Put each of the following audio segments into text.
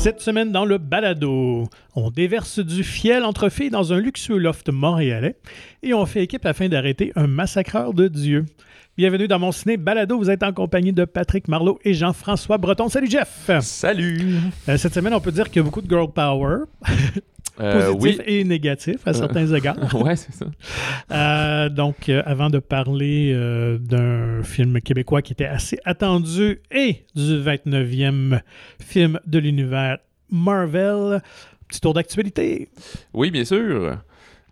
Cette semaine dans le balado, on déverse du fiel entre filles dans un luxueux loft montréalais et on fait équipe afin d'arrêter un massacreur de Dieu. Bienvenue dans mon ciné balado. Vous êtes en compagnie de Patrick Marlot et Jean-François Breton. Salut Jeff! Salut! Euh, cette semaine, on peut dire qu'il y a beaucoup de girl power. Euh, positif oui. et négatif à certains égards. ouais, c'est ça. Euh, donc, euh, avant de parler d'un film québécois qui était assez attendu et du 29e film de l'univers Marvel, petit tour d'actualité. Oui, bien sûr.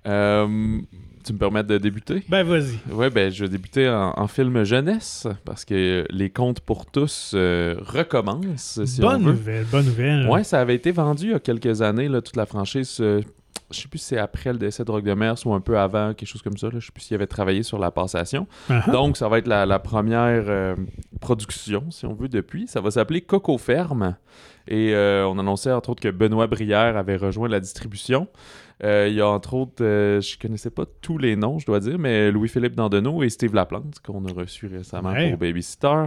Euh, tu me permets de débuter? Ben, vas-y. Ouais, ben, je vais débuter en, en film jeunesse parce que Les Contes pour tous euh, recommencent. Si on bonne veut. nouvelle, bonne nouvelle. Ouais, ça avait été vendu il y a quelques années, là, toute la franchise. euh, je sais plus si c'est après le décès de Rock de Mers ou un peu avant, quelque chose comme ça. Là. Je sais plus s'il avait travaillé sur la passation. Ah-ha. Donc, ça va être la, la première euh, production, si on veut, depuis. Ça va s'appeler Coco Ferme. Et euh, on annonçait, entre autres, que Benoît Brière avait rejoint la distribution. Euh, il y a, entre autres, euh, je connaissais pas tous les noms, je dois dire, mais Louis-Philippe Dandeneau et Steve Laplante, qu'on a reçu récemment Ouais. pour Babysitter.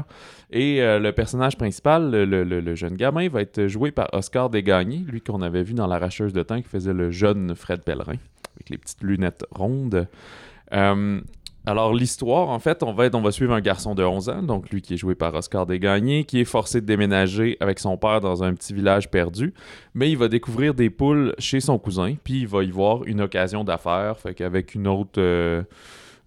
Et euh, le personnage principal, le, le- le- le jeune gamin, va être joué par Oscar Desgagnés, lui qu'on avait vu dans L'Arracheuse de temps, qui faisait le jeune Fred Pellerin, avec les petites lunettes rondes. Euh, alors, l'histoire, en fait, on va, être- on va suivre un garçon de 11 ans, donc lui qui est joué par Oscar Desgagnés, qui est forcé de déménager avec son père dans un petit village perdu, mais il va découvrir des poules chez son cousin, puis il va y voir une occasion d'affaires, fait qu'avec une autre... euh,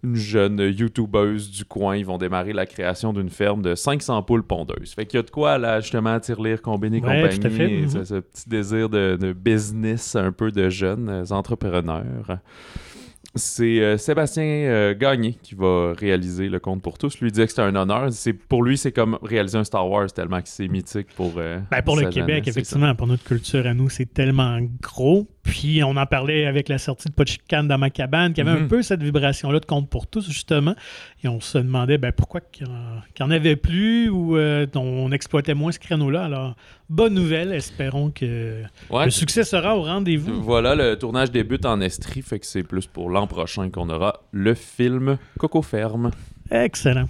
une jeune youtubeuse du coin, ils vont démarrer la création d'une ferme de 500 poules pondeuses. Fait qu'il y a de quoi, là, justement, tirelire, combiner Ouais, compagnie, à mhm. ce, ce petit désir de, de business un peu de jeunes entrepreneurs. C'est euh, Sébastien euh, Gagné qui va réaliser le compte pour tous. Lui disait que c'était un honneur. C'est pour lui, c'est comme réaliser un Star Wars tellement que c'est mythique pour. euh, Ben, pour le Québec, effectivement, pour notre culture à nous, c'est tellement gros. Puis on en parlait avec la sortie de chicane dans ma cabane, qui avait un Mhm. peu cette vibration-là de compte pour tous, justement. Et on se demandait ben, pourquoi qu'il n'y en avait plus ou euh, on exploitait moins ce créneau-là. Alors, bonne nouvelle. Espérons que. Ouais, le succès sera au rendez-vous. Voilà, le tournage débute en Estrie, fait que c'est plus pour l'an prochain qu'on aura le film Coco Ferme. Excellent.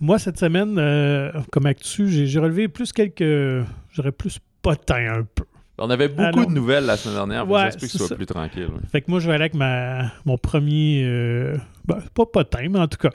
Moi, cette semaine, euh, comme actu, j'ai j'ai relevé plus quelques. J'aurais plus potin un peu. On avait beaucoup Allons. de nouvelles la semaine dernière, Ouais, j'espère que ce soit ça. plus tranquille. ouais. Fait que moi, je vais aller avec ma, mon premier. euh, ben, pas potin, mais en tout cas.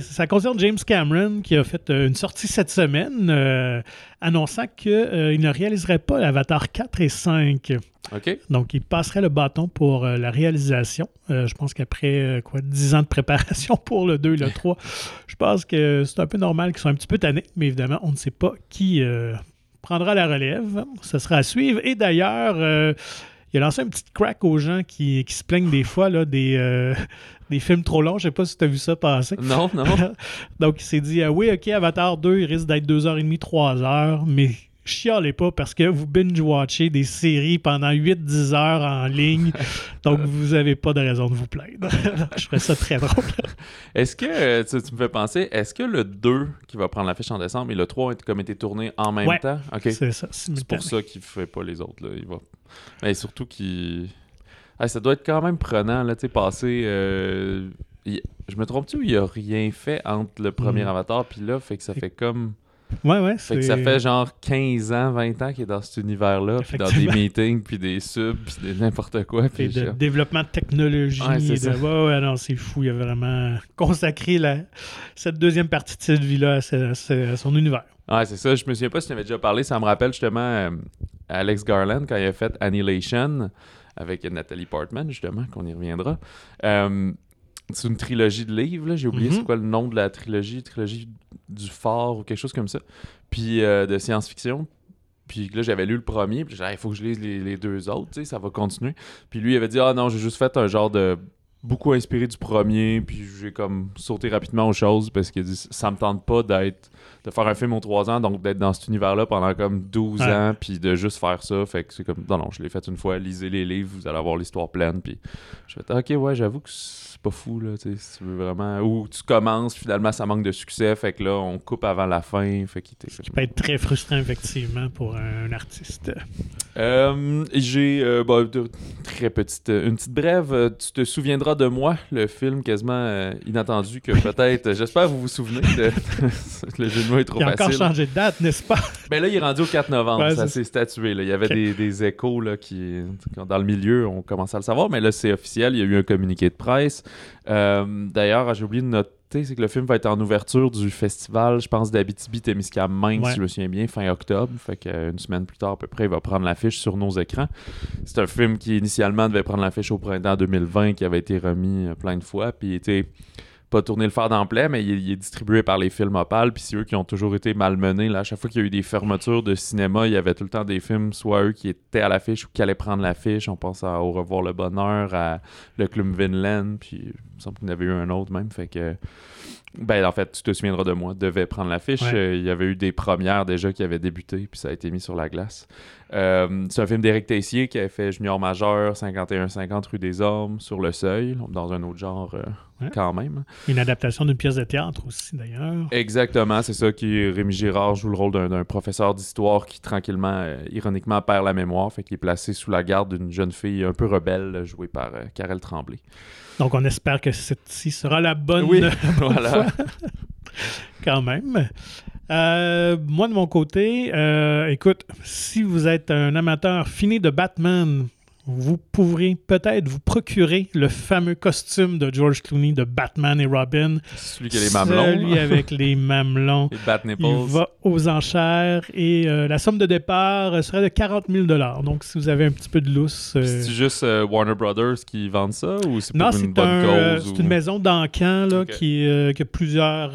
Ça concerne James Cameron qui a fait euh, une sortie cette semaine euh, annonçant qu'il ne réaliserait pas Avatar 4 et 5. OK? Donc, il passerait le bâton pour euh, la réalisation. Euh, je pense qu'après euh, quoi 10 ans de préparation pour le 2 et le 3, je pense que c'est un peu normal qu'ils soient un petit peu tannés, mais évidemment, on ne sait pas qui euh, prendra la relève. Ce sera à suivre. Et d'ailleurs, euh, il a lancé un petit crack aux gens qui, qui se plaignent des fois là, des, euh, des films trop longs. Je sais pas si tu as vu ça passer. Non, non. Donc, il s'est dit ah oui, ok, Avatar 2, il risque d'être 2h30, 3h, mais chialez pas parce que vous binge-watchez des séries pendant 8-10 heures en ligne. Donc, vous avez pas de raison de vous plaindre. Je ferais ça très drôle. Est-ce que, euh, tu, tu me fais penser, est-ce que le 2 qui va prendre l'affiche en décembre et le 3 ont été- comme été tournés en même Ouais. temps? C'est ça, C'est pour ça qu'il fait pas les autres. Là. Il va... Mais surtout qu'il. Ça doit être quand même prenant, là, tu sais, passer. euh, il- Je me trompe-tu ou il a rien fait entre le premier Mhm. Avatar puis là, fait que ça fait comme. Ouais, ouais. Fait que c'est- ça fait genre 15 ans, 20 ans qu'il est dans cet univers-là, puis dans des meetings, puis des subs, puis des n'importe quoi. Et Puis de développement de technologie. Ouais, de... ça. ouais, ouais, non, c'est fou. Il a vraiment consacré la... cette deuxième partie de cette vie-là à son univers. Ouais, c'est ça. Je me souviens pas si tu avais déjà parlé. Ça me rappelle justement euh, Alex Garland quand il a fait Annihilation avec Nathalie Portman, justement, qu'on y reviendra. Euh, c'est une trilogie de livres. là. J'ai oublié Mhm. c'est quoi le nom de la trilogie. Trilogie du fort ou quelque chose comme ça. Puis euh, de science-fiction. Puis là, j'avais lu le premier. Puis j'ai dit, Ah, il faut que je lise les, les deux autres. tu sais, Ça va continuer. Puis lui, il avait dit Ah non, j'ai juste fait un genre de. Beaucoup inspiré du premier. Puis j'ai comme sauté rapidement aux choses parce qu'il dit Ça me tente pas d'être de faire un film aux 3 ans, donc d'être dans cet univers-là pendant comme 12 Ouais. ans, puis de juste faire ça. Fait que c'est comme, non, non, je l'ai fait une fois, lisez les livres, vous allez avoir l'histoire pleine. Puis je fais, ok, ouais, j'avoue que c'est pas fou, là, tu sais, si tu veux vraiment. Ou tu commences, finalement, ça manque de succès, fait que là, on coupe avant la fin, fait qu'il était. Ça peut être très frustrant, effectivement, pour un artiste. Euh, j'ai euh, bah, très petite, une petite brève. Euh, Tu te souviendras souviendra de moi, le film quasiment euh, inattendu que peut-être, j'espère vous vous souvenez. De... le jeu de mots est trop Il a facile. encore changé de date, n'est-ce pas? Ben là, il est rendu au 4 novembre, Ouais, ça s'est statué. là. Il y avait Ok. des, des échos là, qui, dans le milieu, on commençait à le savoir, mais là, c'est officiel. Il y a eu un communiqué de presse. Euh, D'ailleurs, j'ai oublié de noter, c'est que le film va être en ouverture du festival, je pense, d'Abitibi-Témiscamingue, Ouais. si je me souviens bien, fin octobre. Fait qu'une semaine plus tard, à peu près, il va prendre l'affiche sur nos écrans. C'est un film qui, initialement, devait prendre l'affiche au printemps 2020, qui avait été remis euh, plein de fois, puis pas tourné le fer d'emblée, mais il, est- il est distribué par les films Opal, puis c'est eux qui ont toujours été malmenés. Là. À chaque fois qu'il y a eu des fermetures de cinéma, il y avait tout le temps des films, soit eux qui étaient à l'affiche ou qui allaient prendre l'affiche. On pense à Au revoir le bonheur, à Le Club Vinland, puis il me semble qu'il y en avait eu un autre même. Fait que, ben en fait, tu te souviendras de moi, devait prendre l'affiche. Ouais. Euh, il y avait eu des premières déjà qui avaient débuté, puis ça a été mis sur la glace. Euh, c'est un film d'Éric Tessier qui avait fait Junior Majeur, 51-50 rue des Hommes, sur le seuil, dans un autre genre euh, Ouais. quand même. Une adaptation d'une pièce de théâtre aussi, d'ailleurs. Exactement, c'est ça qui Rémi Girard joue le rôle d'un professeur d'histoire qui tranquillement, euh, ironiquement, perd la mémoire, fait qu'il est placé sous la garde d'une jeune fille un peu rebelle jouée par Karel Tremblay. Donc, on espère que celle-ci sera la bonne Oui, voilà. quand même. Euh, moi, de mon côté, euh, écoute, si vous êtes un amateur fini de Batman, vous pourrez peut-être vous procurer le fameux costume de George Clooney de Batman et Robin. Celui qui a les mamelons, Celui avec les mamelons. les bat nipples. Il va aux enchères et euh, la somme de départ serait de 40 000 Donc, si vous avez un petit peu de lousse. euh, C'est juste euh, Warner Brothers qui vendent ça ou c'est pour non, une bonne un, cause? c'est ou- une maison d'encan qui, qui a plusieurs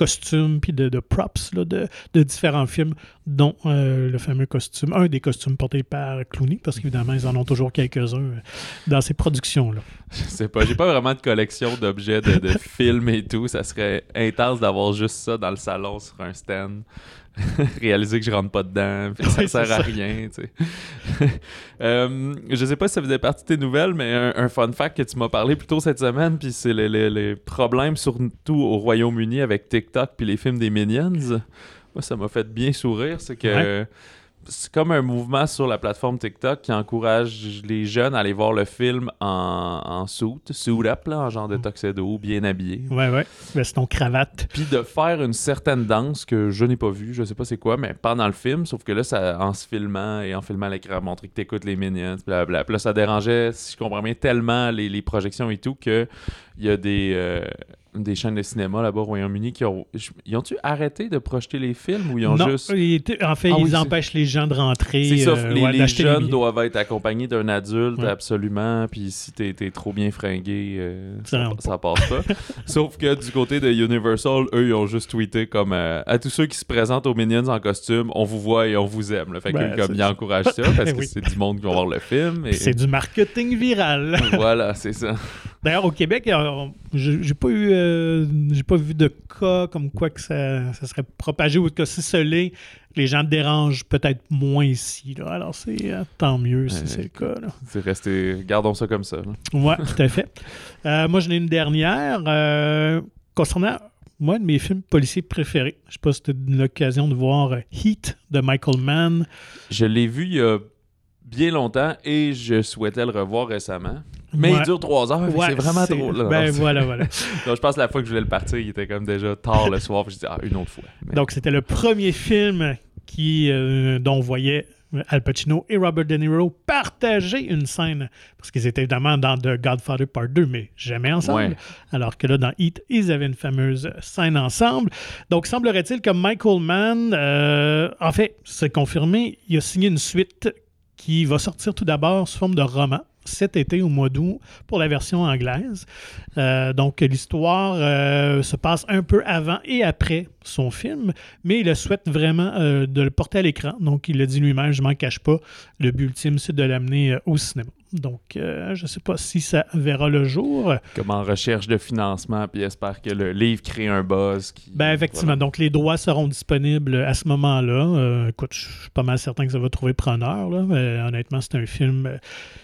costumes puis de, de props là, de, de différents films, dont euh, le fameux costume, un des costumes portés par Clooney, parce qu'évidemment, ils en ont toujours quelques-uns euh, dans ces productions-là. Je sais pas, j'ai pas vraiment de collection d'objets de, de films et tout. Ça serait intense d'avoir juste ça dans le salon sur un stand. Réaliser que je rentre pas dedans, puis que ça Oui, sert à rien, tu sais. Euh, je sais pas si ça faisait partie de tes nouvelles, mais un, un fun fact que tu m'as parlé plus tôt cette semaine, puis c'est les, les- les problèmes surtout au Royaume-Uni avec TikTok puis les films des Minions. Moi, ça m'a fait bien sourire, c'est que Ouais. C'est comme un mouvement sur la plateforme TikTok qui encourage les jeunes à aller voir le film en, en suit, suit up, là, en genre de tuxedo, bien habillé. Ouais, ouais. Veston cravate. Puis de faire une certaine danse que je n'ai pas vue, je sais pas c'est quoi, mais pendant le film, sauf que là, ça, en se filmant et en filmant l'écran, montrer que t'écoutes les minions, blablabla. Puis là, ça dérangeait, si je comprends bien, tellement les, les projections et tout que il y a des, euh, des chaînes de cinéma là-bas au Royaume-Uni qui ont. Ils ont-tu arrêté de projeter les films ou ils ont non, juste. en fait, Ah ils oui, empêchent les gens de rentrer. C'est ça, euh, les, ouais, les d'acheter jeunes doivent être accompagnés d'un adulte, Ouais. absolument. Puis si t'es trop bien fringué, euh, Ça ça, passe pas. Sauf que du côté de Universal, eux, ils ont juste tweeté comme euh, à tous ceux qui se présentent aux Minions en costume, on vous voit et on vous aime. là. Fait Ben, que comme ils encouragent ça parce que Oui. c'est du monde qui va voir le film. Et... C'est du marketing viral. voilà, c'est ça. D'ailleurs, au Québec, j'ai j'ai pas eu, euh, j'ai pas vu de cas comme quoi que ça, ça serait propagé ou que si scellé, les gens dérangent peut-être moins ici. là. Alors, c'est euh, tant mieux si Ouais. c'est le cas. là. C'est resté. Gardons ça comme ça. Ouais, tout à fait. Euh, moi, j'en ai une dernière concernant moi, de mes films policiers préférés. Je sais pas si tu as eu l'occasion de voir Heat de Michael Mann. Je l'ai vu il y a bien longtemps et je souhaitais le revoir récemment. Mais Ouais. il dure trois heures, Ouais, c'est vraiment trop. là. Ben Non, voilà, voilà. Donc, je pense que la fois que je voulais le partir, il était comme déjà tard le soir. Puis je dis, ah, une autre fois. Mais- Donc, c'était le premier film qui, euh, dont on voyait Al Pacino et Robert De Niro partager une scène. Parce qu'ils étaient évidemment dans The Godfather Part 2, mais jamais ensemble. Ouais. Alors que là, dans Heat, ils avaient une fameuse scène ensemble. Donc, semblerait-il que Michael Mann, euh, en fait, c'est confirmé, il a signé une suite qui va sortir tout d'abord sous forme de roman cet été au mois d'août pour la version anglaise. Euh, donc l'histoire euh, se passe un peu avant et après son film, mais il souhaite vraiment euh, de le porter à l'écran. Donc il le dit lui-même, je m'en cache pas. Le but ultime, c'est de l'amener au cinéma. Donc euh, je ne sais pas si ça verra le jour. Comme en recherche de financement, puis espère que le livre crée un buzz. Qui, Ben effectivement, voilà. donc les droits seront disponibles à ce moment-là. Euh, écoute, je suis pas mal certain que ça va trouver preneur. Là. Euh, honnêtement, c'est un film, euh,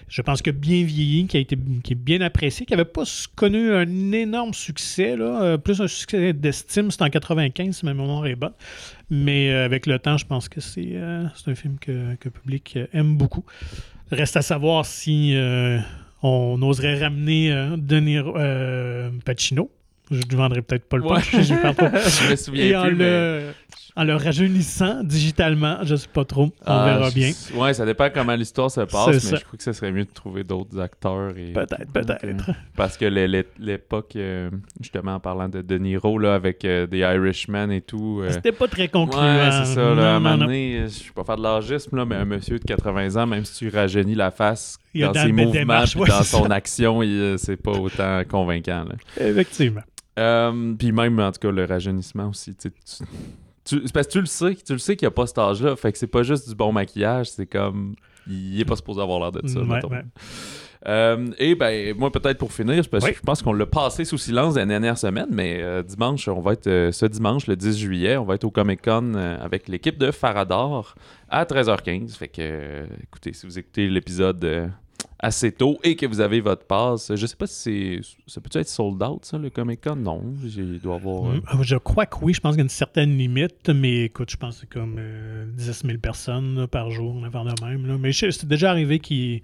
je pense que bien vieilli, qui a été qui est bien apprécié, qui n'avait pas connu un énorme succès, là, euh, plus un succès d'estime, c'est en 95 si ma mémoire est bonne. Mais euh, avec le temps, je pense que c'est euh, un film que, que le public euh, aime beaucoup. Reste à savoir si on oserait ramener Denis euh, Pacino. Je ne vendrai peut-être pas le Ouais. punch, je je me souviens Et en plus, mais- le, en le rajeunissant digitalement, je sais pas trop, on Ah, verra bien. Ouais, ça dépend comment l'histoire se passe, mais ça. je crois que ce serait mieux de trouver d'autres acteurs. Et... Peut-être, peut-être. Parce que l'é- l'é- l'époque, euh, justement, en parlant de De Niro, là, avec euh, The Irishman et tout. euh, C'était pas très concluant. Ouais, c'est ça. Là, à un moment donné, euh, je ne vais pas faire de l'argisme, mais un monsieur de 80 ans, même si tu rajeunis la face Il dans dans ses mouvements puis ouais, dans son ça. action, euh, c'est pas autant convaincant. là. Effectivement. Euh, puis même, en tout cas, le rajeunissement aussi. tu sais, Tu, parce que tu le sais, tu le sais qu'il n'y a pas cet âge-là. Fait que c'est pas juste du bon maquillage, c'est comme. Il est pas supposé avoir l'air de ça. Ouais, ouais. Euh, et ben, moi, peut-être pour finir, parce Oui. que je pense qu'on l'a passé sous silence la dernière semaine, mais euh, dimanche, on va être euh, ce dimanche, le 10 juillet, on va être au Comic Con avec l'équipe de Farador à 13h15. Fait que, écoutez, si vous écoutez l'épisode assez tôt et que vous avez votre passe, je sais pas si c'est. Ça peut être sold out, ça, le Comic Con? Non, il doit avoir. euh, Mm, Je crois que oui, je pense qu'il y a une certaine limite, mais écoute, je pense que c'est comme euh, 10 000 personnes là, par jour, avant de même. là. Mais c'est déjà arrivé qu'il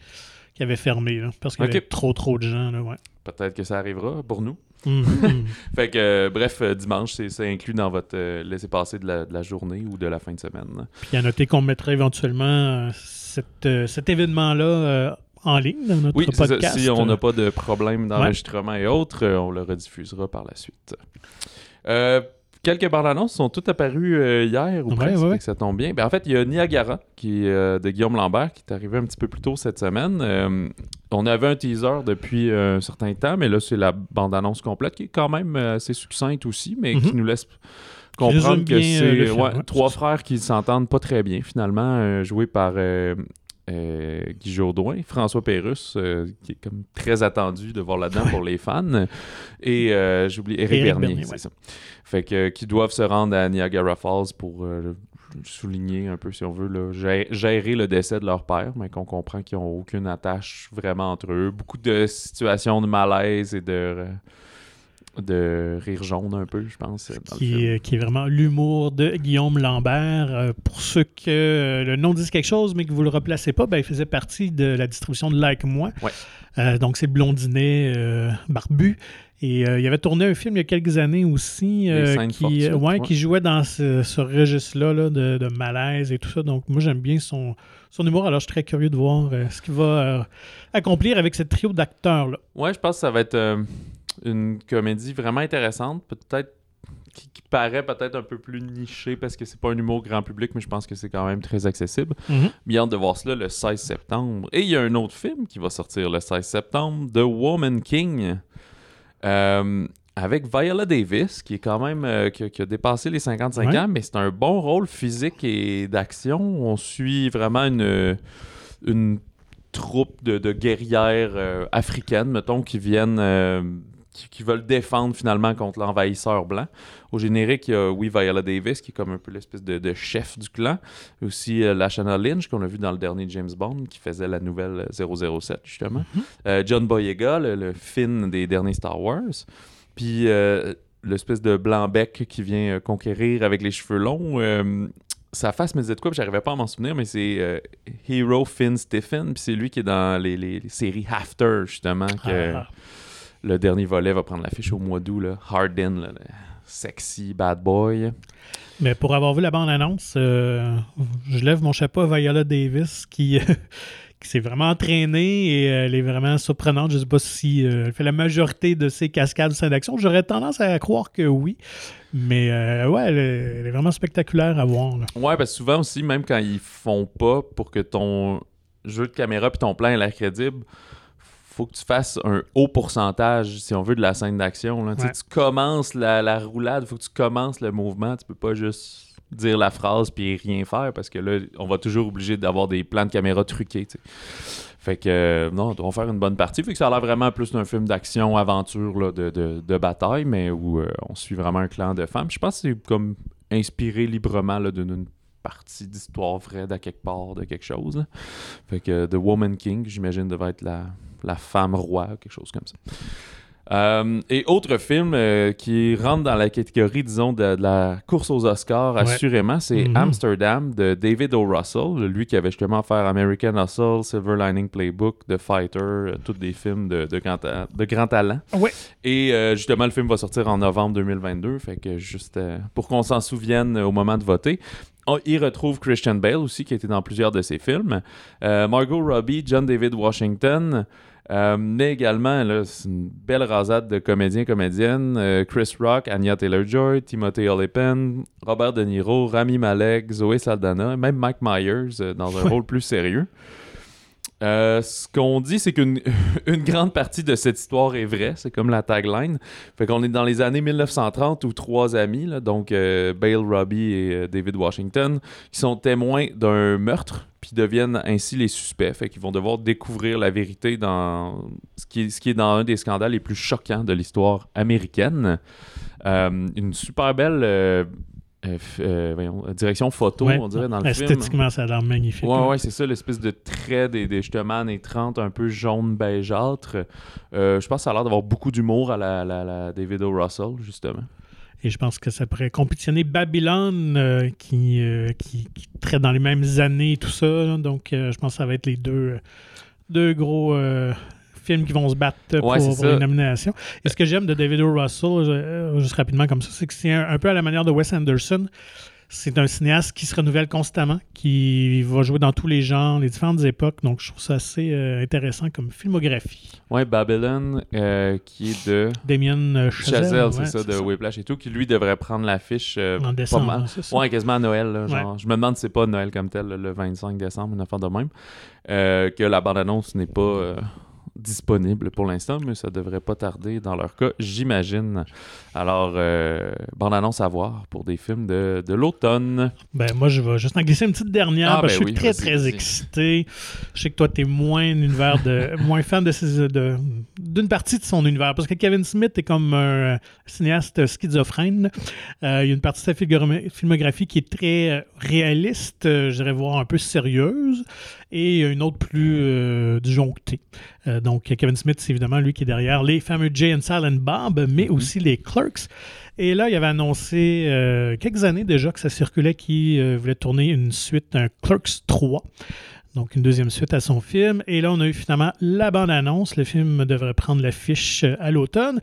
qu'il avait fermé, là, parce qu'il y avait trop, trop de gens. Ouais. Peut-être que ça arrivera pour nous. Mm, mm. Fait que, euh, bref, euh, dimanche, c'est inclus dans votre laissez-passer de la, de la journée ou de la fin de semaine. Puis à noter qu'on mettra éventuellement cette, cet événement-là en ligne dans notre Oui, podcast. si on n'a pas de problème d'enregistrement et autres, euh, on le rediffusera par la suite. Euh, quelques bandes annonces sont toutes apparues euh, hier ou Ouais, presque, ouais, que ça tombe bien. Ben, en fait, il y a Niagara qui euh, de Guillaume Lambert qui est arrivé un petit peu plus tôt cette semaine. Euh, on avait un teaser depuis un certain temps, mais là, c'est la bande-annonce complète qui est quand même assez succincte aussi, mais qui Mhm. nous laisse comprendre que c'est ouais, trois frères qui s'entendent pas très bien, finalement, joués par euh, euh, Guy Jourdouin, François Pérusse, euh, qui est comme très attendu de voir là-dedans pour les fans, et euh, j'oublie Éric Éric Bernier, Bernier, c'est ouais. ça. Fait que qui doivent se rendre à Niagara Falls pour euh, souligner un peu, si on veut, là, gé- gérer le décès de leur père, mais qu'on comprend qu'ils n'ont aucune attache vraiment entre eux. Beaucoup de situations de malaise et de, euh, de rire jaune un peu, je pense. dans le qui, film. est, qui est vraiment l'humour de Guillaume Lambert. Euh, pour ceux que euh, le nom dit quelque chose, mais que vous le replacez pas, ben, il faisait partie de la distribution de Like Moi. Ouais. Euh, donc, c'est blondinet euh, barbu. Et euh, il avait tourné un film il y a quelques années aussi qui, ouais, ouais. qui jouait dans ce, ce registre-là là, de, de malaise et tout ça. Donc, moi, j'aime bien son, son humour. Alors, je suis très curieux de voir ce qu'il va accomplir avec ce trio d'acteurs-là. Ouais, je pense que ça va être une comédie vraiment intéressante, peut-être qui, qui paraît peut-être un peu plus nichée parce que c'est pas un humour grand public, mais je pense que c'est quand même très accessible. Mhm. Bien hâte de voir cela le 16 septembre. Et il y a un autre film qui va sortir le 16 septembre, The Woman King, euh, avec Viola Davis, qui est quand même euh, qui, a- qui a dépassé les 55 Ouais. ans, mais c'est un bon rôle physique et d'action. On suit vraiment une, une troupe de, de guerrières euh, africaines, mettons, qui viennent. Qui, qui veulent défendre finalement contre l'envahisseur blanc. Au générique, il y a, oui, Viola Davis, qui est comme un peu l'espèce de, de chef du clan. Aussi euh, Lashana Lynch, qu'on a vu dans le dernier James Bond, qui faisait la nouvelle euh, 007, justement. Euh, John Boyega, le, le Finn des derniers Star Wars. Puis euh, l'espèce de blanc-bec qui vient euh, conquérir avec les cheveux longs. sa face me disait de quoi, puis j'arrivais pas à m'en souvenir, mais c'est Hero Finn Stephen, puis c'est lui qui est dans les, les- les séries After, justement, que Ah. Le dernier volet va prendre l'affiche au mois d'août, là, le sexy bad boy. Mais pour avoir vu la bande-annonce, euh, je lève mon chapeau à Viola Davis qui, qui s'est vraiment entraînée et elle est vraiment surprenante. Je ne sais pas si euh, elle fait la majorité de ses cascades de scènes d'action. J'aurais tendance à croire que oui. Mais euh, ouais, elle est, elle est vraiment spectaculaire à voir. là. Ouais, parce que souvent aussi, même quand ils font pas pour que ton jeu de caméra puis ton plan ait l'air crédible, faut que tu fasses un haut pourcentage, si on veut, de la scène d'action. là. Tu sais, Ouais. Tu commences la, la roulade, faut que tu commences le mouvement. Tu peux pas juste dire la phrase puis rien faire parce que là, on va toujours obligé d'avoir des plans de caméra truqués. Fait que, euh, non, on va faire une bonne partie. Fait que ça a l'air vraiment plus d'un film d'action, aventure, là, de, de, de bataille, mais où euh, on suit vraiment un clan de femmes. Je pense que c'est comme inspiré librement là, d'une partie d'histoire vraie d'à quelque part, de quelque chose. là. Fait que The Woman King, j'imagine, devait être la, la femme roi, quelque chose comme ça. Euh, et autre film euh, qui rentre dans la catégorie, disons, de, de la course aux Oscars, Ouais. assurément, c'est Mhm. Amsterdam de David O. Russell, lui qui avait justement fait American Hustle, Silver Lining Playbook, The Fighter, euh, tous des films de, de, grand, de grand talent. Ouais. Et justement, le film va sortir en novembre 2022, fait que juste pour qu'on s'en souvienne au moment de voter. On y retrouve Christian Bale aussi, qui était dans plusieurs de ses films. Euh, Margot Robbie, John David Washington. euh, mais également, c'est une belle rasade de comédiens, comédiennes. Euh, Chris Rock, Anya Taylor-Joy, Timothée Olyphant, Robert De Niro, Rami Malek, Zoé Saldana, même Mike Myers dans un rôle plus sérieux. Euh, ce qu'on dit, c'est qu'une une grande partie de cette histoire est vraie. C'est comme la tagline. Fait qu'on est dans les années 1930 où trois amis, donc euh, Bale, Robbie et euh, David Washington, qui sont témoins d'un meurtre, puis deviennent ainsi les suspects. Fait qu'ils vont devoir découvrir la vérité dans ce qui est, dans un des scandales les plus choquants de l'histoire américaine. Une super belle euh, euh, voyons, direction photo, Ouais. on dirait, dans le film. Esthétiquement, ça a l'air magnifique. Ouais, ouais, c'est ça, l'espèce de trait des, des justement années 30, un peu jaune beigâtre. Euh, je pense que ça a l'air d'avoir beaucoup d'humour à la, la- la David O. Russell, justement. Et je pense que ça pourrait compétitionner Babylone, euh, qui, euh, qui, qui traite dans les mêmes années et tout ça. là. Donc, euh, je pense que ça va être les deux, euh, deux gros euh, films qui vont se battre euh, Ouais, pour, pour ça. les nominations. Et ce que j'aime de David O. Russell, euh, juste rapidement comme ça, c'est que c'est un, un peu à la manière de Wes Anderson. C'est un cinéaste qui se renouvelle constamment, qui va jouer dans tous les genres, les différentes époques. Donc, je trouve ça assez euh, intéressant comme filmographie. Ouais, Babylon, euh, qui est de Damien Chazelle, Chazelle, ouais, c'est ça, de Whiplash et tout, qui lui devrait prendre l'affiche euh, En pas décembre, mal. hein, ça. Ouais, quasiment à Noël. là, genre. Je me demande si c'est pas Noël comme tel, le 25 décembre, une affaire de même. Que la bande-annonce n'est pas disponible pour l'instant, mais ça devrait pas tarder dans leur cas, j'imagine. Alors, euh, bande-annonce à voir pour des films de, de l'automne. Ben, moi, je vais juste en glisser une petite dernière Ah, parce ben je suis oui, très, très excité. Je sais que toi, tu es moins un univers de, moins fan de de- d'une partie de son univers parce que Kevin Smith est comme un cinéaste schizophrène. Euh, il y a une partie de sa filmographie qui est très euh, réaliste, euh, je dirais voir un peu sérieuse, et une autre plus euh, disjonctée. Euh, donc, Kevin Smith, c'est évidemment lui qui est derrière les fameux Jay and Silent Bob, mais aussi les Clerks. Et là, il avait annoncé euh, quelques années déjà que ça circulait qu'il euh, voulait tourner une suite, un Clerks 3. Donc, une deuxième suite à son film. Et là, on a eu finalement la bande-annonce. Le film devrait prendre l'affiche à l'automne.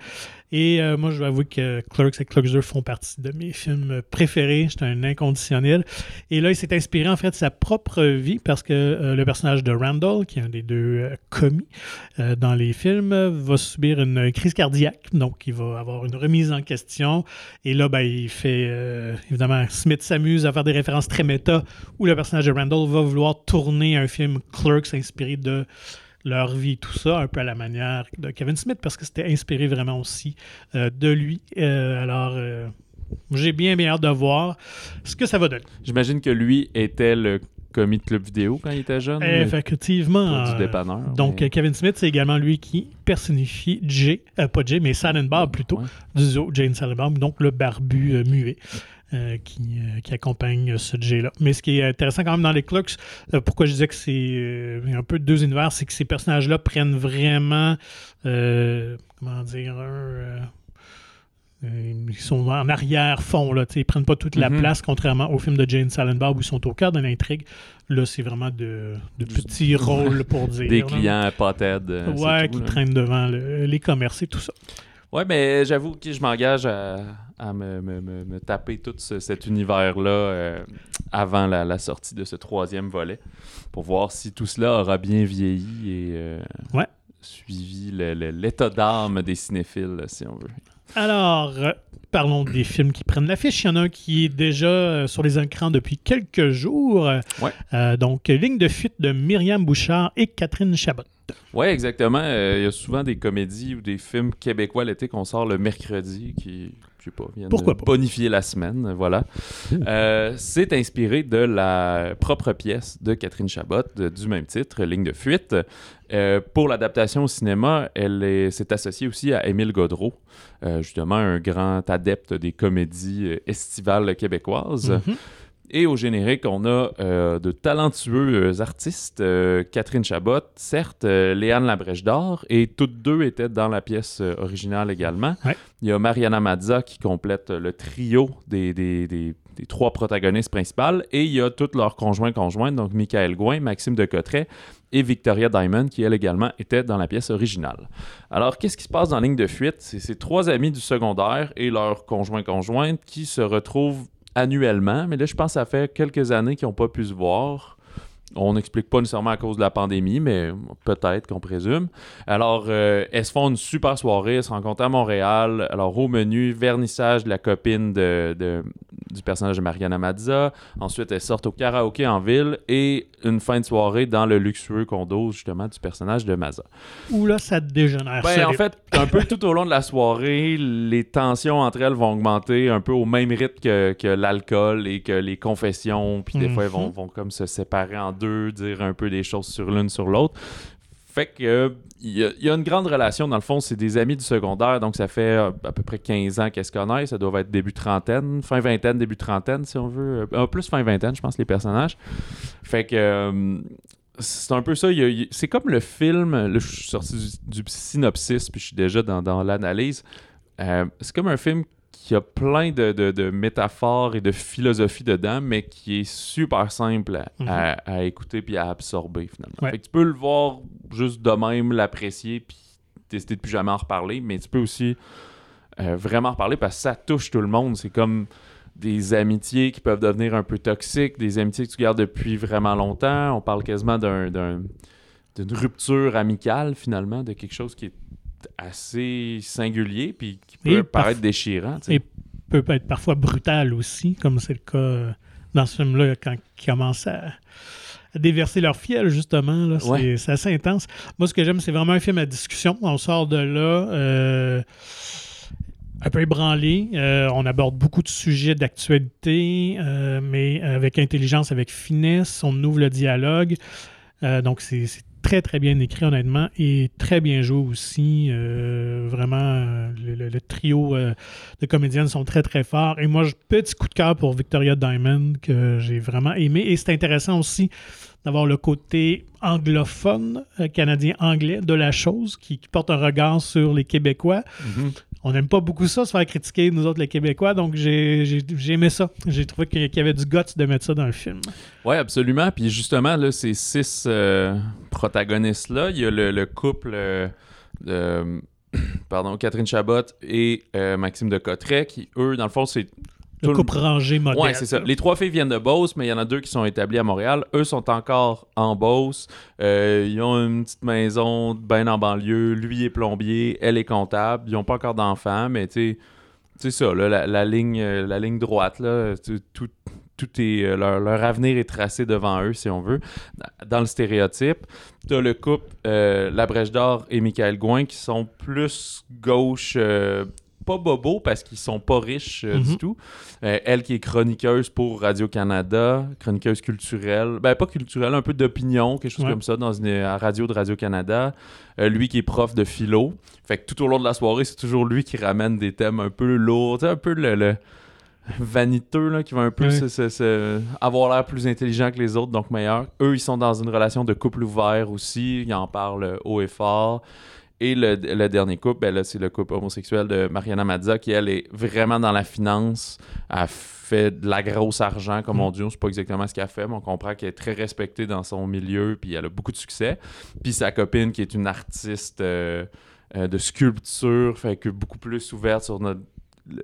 Et euh, moi, je dois avouer que Clerks et Clerks 2 font partie de mes films préférés. J'étais un inconditionnel. Et là, il s'est inspiré en fait de sa propre vie parce que euh, le personnage de Randall, qui est un des deux euh, commis euh, dans les films, va subir une crise cardiaque. Donc, il va avoir une remise en question. Et là, ben, il fait. évidemment, Smith s'amuse à faire des références très méta où le personnage de Randall va vouloir tourner un film Clerks inspiré de leur vie, tout ça, un peu à la manière de Kevin Smith, parce que c'était inspiré vraiment aussi euh, de lui. Euh, alors, euh, j'ai bien, bien hâte de voir ce que ça va donner. J'imagine que lui était le commis de club vidéo quand il était jeune. Effectivement. Du dépanneur. donc, mais- Kevin Smith, c'est également lui qui personnifie Jay, pas Jay, mais Silent Bob plutôt, Ouais. du zoo Jay and Silent Bob, donc le barbu muet. Euh, qui, euh, qui accompagne ce Jay-là. Mais ce qui est intéressant quand même dans les Clocks, euh, pourquoi je disais que c'est un peu deux univers, c'est que ces personnages-là prennent vraiment, comment dire, un, ils sont en arrière-fond, là, ils prennent pas toute la Mhm. place, contrairement au film de Jane Silent où ils sont au cœur de l'intrigue. Là, c'est vraiment de, petits rôles pour dire. Des là. clients pas c'est Ouais, qui là. traînent devant le- les commerces et tout ça. Ouais, mais j'avoue que je m'engage à, à me, me- me- me taper tout ce- cet univers-là euh, avant la, la sortie de ce troisième volet pour voir si tout cela aura bien vieilli et euh, Ouais. suivi l'état d'âme des cinéphiles, si on veut. Alors, euh, parlons des films qui prennent l'affiche. Il y en a un qui est déjà sur les écrans depuis quelques jours. Ouais. euh, donc, Ligne de fuite de Myriam Bouchard et Catherine Chabot. Ouais, exactement. Euh, Il y a souvent des comédies ou des films québécois l'été qu'on sort le mercredi qui, je sais pas, viennent Pourquoi de pas? bonifier la semaine. Voilà. Euh, c'est inspiré de la propre pièce de Catherine Chabot de- du même titre, Ligne de fuite. Euh, pour l'adaptation au cinéma, elle est- s'est associée aussi à Émile Godreau, euh, justement un grand adepte des comédies estivales québécoises. Mhm. Et au générique, on a euh, de talentueux euh, artistes. euh, Catherine Chabot, certes, euh, Léane Labrèche d'Or, et toutes deux étaient dans la pièce originale également. Ouais. Il y a Mariana Mazza qui complète le trio des, des- des- des trois protagonistes principales. Et il y a tous leurs conjoints-conjointes, donc Michael Gouin, Maxime de Cotteret et Victoria Diamond, qui elle également était dans la pièce originale. Alors, qu'est-ce qui se passe dans Ligne de fuite? C'est ces trois amis du secondaire et leurs conjoints-conjointes qui se retrouvent annuellement, mais là, je pense que ça fait quelques années qu'ils n'ont pas pu se voir. On n'explique pas nécessairement à cause de la pandémie, mais peut-être qu'on présume. Alors, euh, elles se font une super soirée, elles se rencontrent à Montréal. Alors, au menu, vernissage de la copine de, de- du personnage de Mariana Mazza. Ensuite, elles sortent au karaoké en ville et une fin de soirée dans le luxueux condo, justement, du personnage de Mazza. Ou là, ça dégénère. Ben, en fait, un peu tout au long de la soirée, les tensions entre elles vont augmenter un peu au même rythme que, que l'alcool et que les confessions. Puis des fois, elles vont, Mhm. vont comme se séparer en deux, dire un peu des choses sur l'une sur l'autre. Fait que euh, il y, a- une grande relation. Dans le fond, c'est des amis du secondaire, donc ça fait euh, à peu près 15 ans qu'elles se connaissent. Ça doit être début trentaine, fin vingtaine, début trentaine, si on veut. Euh, plus fin vingtaine, je pense, les personnages. Fait que euh, c'est un peu ça. c'est comme le film. Là, je suis sorti du, synopsis, puis je suis déjà dans, dans l'analyse. C'est comme un film qui a plein de, de- de métaphores et de philosophie dedans, mais qui est super simple à, Mhm. à- à écouter puis à absorber finalement. Ouais. Fait que tu peux le voir juste de même, l'apprécier, puis décider de plus jamais en reparler, mais tu peux aussi euh, vraiment en reparler parce que ça touche tout le monde. C'est comme des amitiés qui peuvent devenir un peu toxiques, des amitiés que tu gardes depuis vraiment longtemps. On parle quasiment d'un- d'une rupture amicale finalement, de quelque chose qui est assez singulier puis qui peut Et paraître déchirant. tu sais. Et peut être parfois brutal aussi, comme c'est le cas euh, dans ce film-là, quand ils commencent à, à déverser leur fiel, justement. là, c'est, Ouais. c'est assez intense. Moi, ce que j'aime, c'est vraiment un film à discussion. On sort de là euh, un peu ébranlé. Euh, on aborde beaucoup de sujets d'actualité, euh, mais avec intelligence, avec finesse. On ouvre le dialogue. Euh, donc, c'est, c'est très, très bien écrit, honnêtement, et très bien joué aussi. Euh, vraiment, euh, le, trio euh, de comédiennes sont très, très forts. Et moi, petit coup de cœur pour Victoria Diamond, que j'ai vraiment aimé. Et c'est intéressant aussi d'avoir le côté anglophone, euh, canadien-anglais de la chose, qui, qui porte un regard sur les Québécois. Mhm. On n'aime pas beaucoup ça, se faire critiquer, nous autres, les Québécois, donc j'ai j'ai- j'ai aimé ça. J'ai trouvé qu'il y avait du guts de mettre ça dans le film. Oui, absolument. Puis justement, là, ces six euh, protagonistes-là, il y a le, le couple euh, de pardon, Catherine Chabot et euh, Maxime de Cotteret, qui, eux, dans le fond, c'est. Le couple rangé moderne. Ouais, c'est ça. Les trois filles viennent de Beauce, mais il y en a deux qui sont établies à Montréal. Eux sont encore en Beauce. Euh, ils ont une petite maison bien en banlieue. Lui est plombier, elle est comptable. Ils n'ont pas encore d'enfants, mais tu sais, c'est ça, là, la, la ligne, euh, la ligne droite, là, tu- tout, tout est, euh, leur, leur avenir est tracé devant eux, si on veut, dans le stéréotype. Tu as le couple euh, La Brèche d'Or et Michael Gouin qui sont plus gauche, euh, pas bobo parce qu'ils sont pas riches euh, du Mhm. tout. Euh, elle qui est chroniqueuse pour Radio-Canada, chroniqueuse culturelle, ben pas culturelle, un peu d'opinion, quelque chose Ouais. comme ça, dans une à radio de Radio-Canada. Euh, lui qui est prof de philo. Fait que tout au long de la soirée, c'est toujours lui qui ramène des thèmes un peu lourds, un peu le, le vaniteux, là, qui va un peu Ouais. se- se- se- avoir l'air plus intelligent que les autres, donc meilleur. Eux, ils sont dans une relation de couple ouvert aussi, ils en parlent haut et fort. Et le, le dernier couple, ben c'est le couple homosexuel de Mariana Mazza, qui, elle, est vraiment dans la finance. Elle fait de la grosse argent, comme Mm. on dit. On ne sait pas exactement ce qu'elle fait, mais on comprend qu'elle est très respectée dans son milieu, puis elle a beaucoup de succès. Puis sa copine, qui est une artiste euh, euh, de sculpture, fait que beaucoup plus ouverte sur notre, le,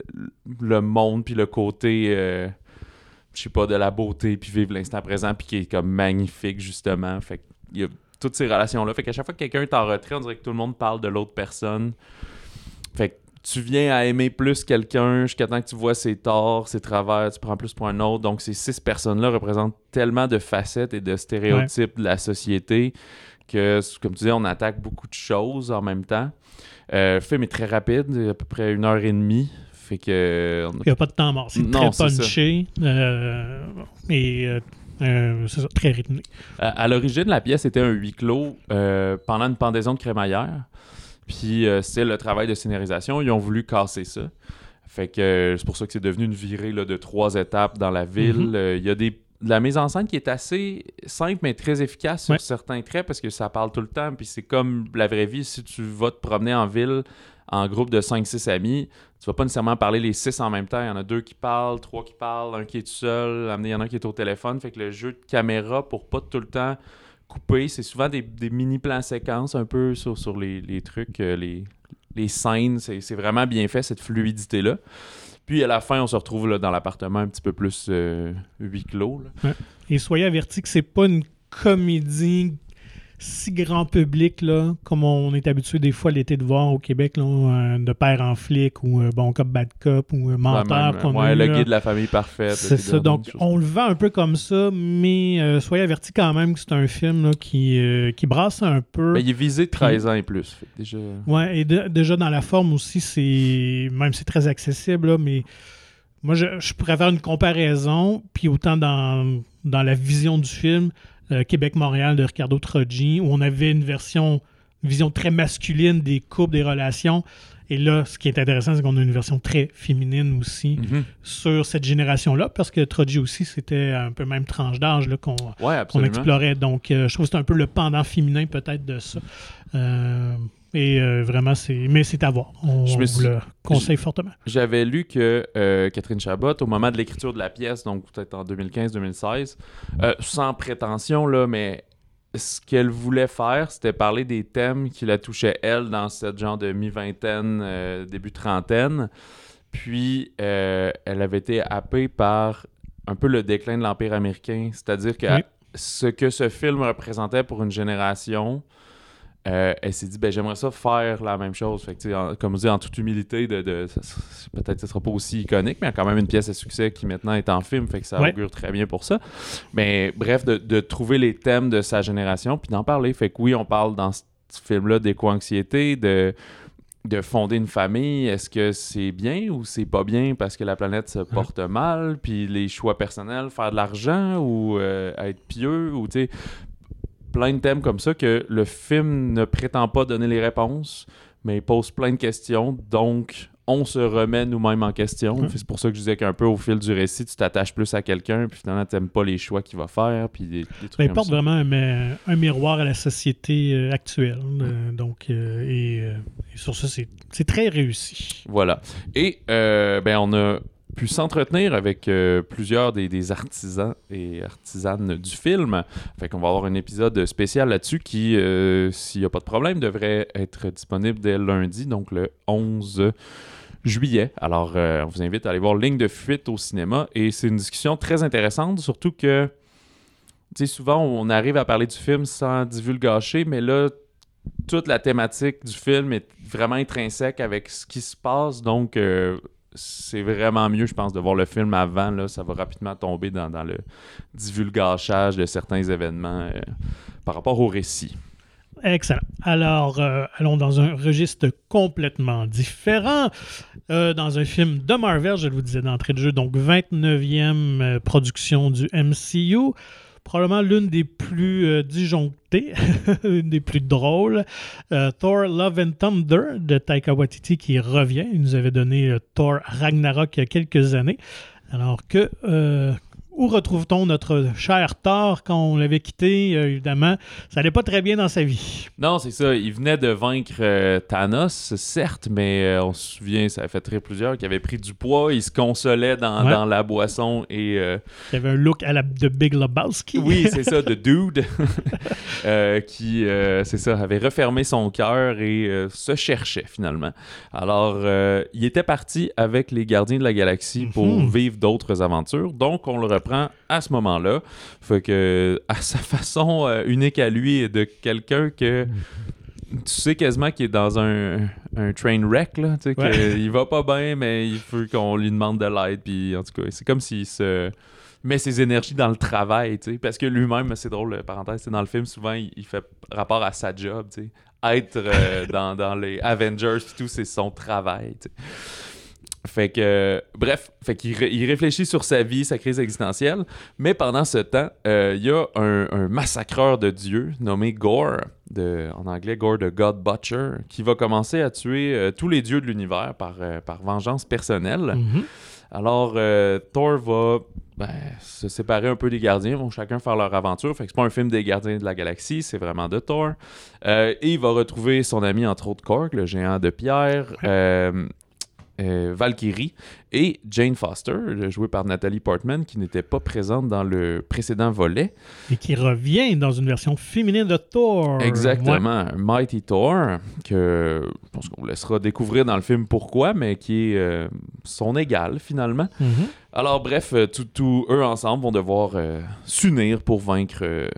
le monde, puis le côté... euh, je sais pas, de la beauté, puis vivre l'instant présent, puis qui est comme magnifique, justement. Fait qu'il y a toutes ces relations-là. Fait qu'à chaque fois que quelqu'un est en retrait, on dirait que tout le monde parle de l'autre personne. Fait que tu viens à aimer plus quelqu'un jusqu'à temps que tu vois ses torts, ses travers, tu prends plus pour un autre. Donc ces six personnes-là représentent tellement de facettes et de stéréotypes de la société que, comme tu dis, on attaque beaucoup de choses en même temps. Euh, le film est très rapide, à peu près une heure et demie. Fait que... a Il n'y a pas de temps mort. C'est très punché euh, et euh, c'est ça, très rythmé. À, à l'origine, la pièce était un huis clos euh, pendant une pendaison de crémaillère. Puis euh, c'est le travail de scénarisation. Ils ont voulu casser ça. Fait que c'est pour ça que c'est devenu une virée là, de trois étapes dans la ville. Mhm. Euh, Il y a des de la mise en scène qui est assez simple mais très efficace sur Ouais. certains traits parce que ça parle tout le temps puis c'est comme la vraie vie si tu vas te promener en ville en groupe de 5-6 amis tu vas pas nécessairement parler les 6 en même temps. Il y en a deux qui parlent, trois qui parlent, un qui est tout seul. Il y en a un qui est au téléphone. Fait que le jeu de caméra pour pas tout le temps couper c'est souvent des, mini plans séquences un peu sur, les, trucs euh, les, scènes. C'est vraiment bien fait cette fluidité là puis à la fin, on se retrouve là, dans l'appartement un petit peu plus euh, huis clos. Et soyez avertis que c'est pas une comédie si grand public, là, comme on est habitué des fois l'été de voir au Québec, là, euh, de père en flic ou euh, bon cop, bad cop ou euh, menteur qu'on ouais, a le guide de la famille parfaite. C'est ça. Donc, on le vend un peu comme ça, mais euh, soyez avertis quand même que c'est un film là, qui, euh, qui brasse un peu. Ben, il est visé de 13 ans et plus. fait déjà... Ouais, et de- déjà dans la forme aussi, c'est même c'est très accessible, là, mais moi je, je pourrais faire une comparaison, puis autant dans, dans la vision du film euh, Québec-Montréal de Ricardo Troggi, où on avait une version, une vision très masculine des couples, des relations. Et là, ce qui est intéressant, c'est qu'on a une version très féminine aussi Mhm. sur cette génération-là, parce que Troggi aussi, c'était un peu même tranche d'âge qu'on Ouais, explorait. Donc, euh, je trouve que c'est un peu le pendant féminin peut-être de ça. Euh, et euh, vraiment, c'est. Mais c'est à voir. On, Je me suis- le conseille fortement. J'avais lu que euh, Catherine Chabot, au moment de l'écriture de la pièce, donc peut-être en 2015-2016, euh, sans prétention, là, mais ce qu'elle voulait faire, c'était parler des thèmes qui la touchaient, elle, dans cette genre de mi-vingtaine, début trentaine. Puis, elle avait été happée par un peu le déclin de l'Empire américain. C'est-à-dire que Oui. ce que ce film représentait pour une génération, euh, elle s'est dit, ben, j'aimerais ça faire la même chose. Fait que, en- comme on dit, en toute humilité, de, de- peut-être ce sera pas aussi iconique, mais quand même une pièce à succès qui maintenant est en film, fait que ça Ouais. augure très bien pour ça. Mais bref, de, de trouver les thèmes de sa génération, puis d'en parler. Fait que oui, on parle dans ce film-là d'éco-anxiété, de de fonder une famille, est-ce que c'est bien ou c'est pas bien parce que la planète se porte mal, puis les choix personnels, faire de l'argent ou euh, être pieux, ou tu sais, plein de thèmes comme ça que le film ne prétend pas donner les réponses, mais il pose plein de questions, donc on se remet nous-mêmes en question. Mhm. C'est pour ça que je disais qu'un peu au fil du récit, tu t'attaches plus à quelqu'un, puis finalement, tu pas les choix qu'il va faire, puis des, des trucs Ben, il porte vraiment un, mi- un miroir à la société euh, actuelle. euh, donc, euh, et, euh, et sur ça, c'est c'est très réussi. Voilà. Et euh, ben, on a pu s'entretenir avec euh, plusieurs des, artisans et artisanes du film. Fait qu'on va avoir un épisode spécial là-dessus qui, euh, s'il n'y a pas de problème, devrait être disponible dès lundi, donc le 11 juillet. Alors, euh, on vous invite à aller voir Ligne de fuite au cinéma. Et c'est une discussion très intéressante, surtout que, tu sais, souvent, on arrive à parler du film sans divulgacher, mais là, toute la thématique du film est vraiment intrinsèque avec ce qui se passe. Donc, c'est vraiment mieux, je pense, de voir le film avant. Là, ça va rapidement tomber dans, dans le divulgachage de certains événements euh, par rapport au récit. Excellent. Alors, euh, allons dans un registre complètement différent. Euh, dans un film de Marvel, je vous disais d'entrée de jeu, donc 29e euh, production du MCU. Probablement l'une des plus euh, disjonctées, des plus drôles. Euh, Thor Love and Thunder de Taika Waititi qui revient. Il nous avait donné euh, Thor Ragnarok il y a quelques années. Alors que euh, où retrouve-t-on notre cher Thor quand on l'avait quitté? Euh, évidemment, ça n'allait pas très bien dans sa vie. Non, c'est ça. Il venait de vaincre euh, Thanos, certes, mais euh, on se souvient, ça a fait très plusieurs qui avaient pris du poids. Il se consolait dans, Ouais. dans la boisson et Il avait un look à la de Big Lebowski. Oui, c'est ça, de Dude, qui, c'est ça, avait refermé son cœur et se cherchait finalement. Alors, il était parti avec les Gardiens de la Galaxie pour Mhm. vivre d'autres aventures. Donc, on le à ce moment-là. Fait que, à sa façon euh, unique à lui et de quelqu'un que tu sais quasiment qu'il est dans un, un train wreck, là, tu sais, Ouais. qu'il va pas bien, mais il faut qu'on lui demande de l'aide, puis en tout cas, c'est comme s'il se met ses énergies dans le travail, tu sais, parce que lui-même, c'est drôle, parenthèse, c'est dans le film, souvent, il, il fait rapport à sa job, tu sais, être euh, dans, dans les Avengers, tout, c'est son travail, tu sais. Fait que, bref, fait qu'il ré- il réfléchit sur sa vie, sa crise existentielle, mais pendant ce temps, euh, il y a un, un massacreur de dieux nommé Gore, de, en anglais Gore de God Butcher, qui va commencer à tuer euh, tous les dieux de l'univers par, euh, par vengeance personnelle. Mhm. Alors, Thor va ben, se séparer un peu des gardiens, vont chacun faire leur aventure. Fait que c'est pas un film des gardiens de la galaxie, c'est vraiment de Thor. Euh, et il va retrouver son ami, entre autres, Korg, le géant de pierre, euh, euh, Valkyrie et Jane Foster, euh, jouée par Nathalie Portman, qui n'était pas présente dans le précédent volet. Et qui revient dans une version féminine de Thor. Ouais. Exactement, Mighty Thor, que je pense qu'on vous laissera découvrir dans le film pourquoi, mais qui est euh, son égal finalement. Mhm. Alors bref, tous eux ensemble vont devoir euh, s'unir pour vaincre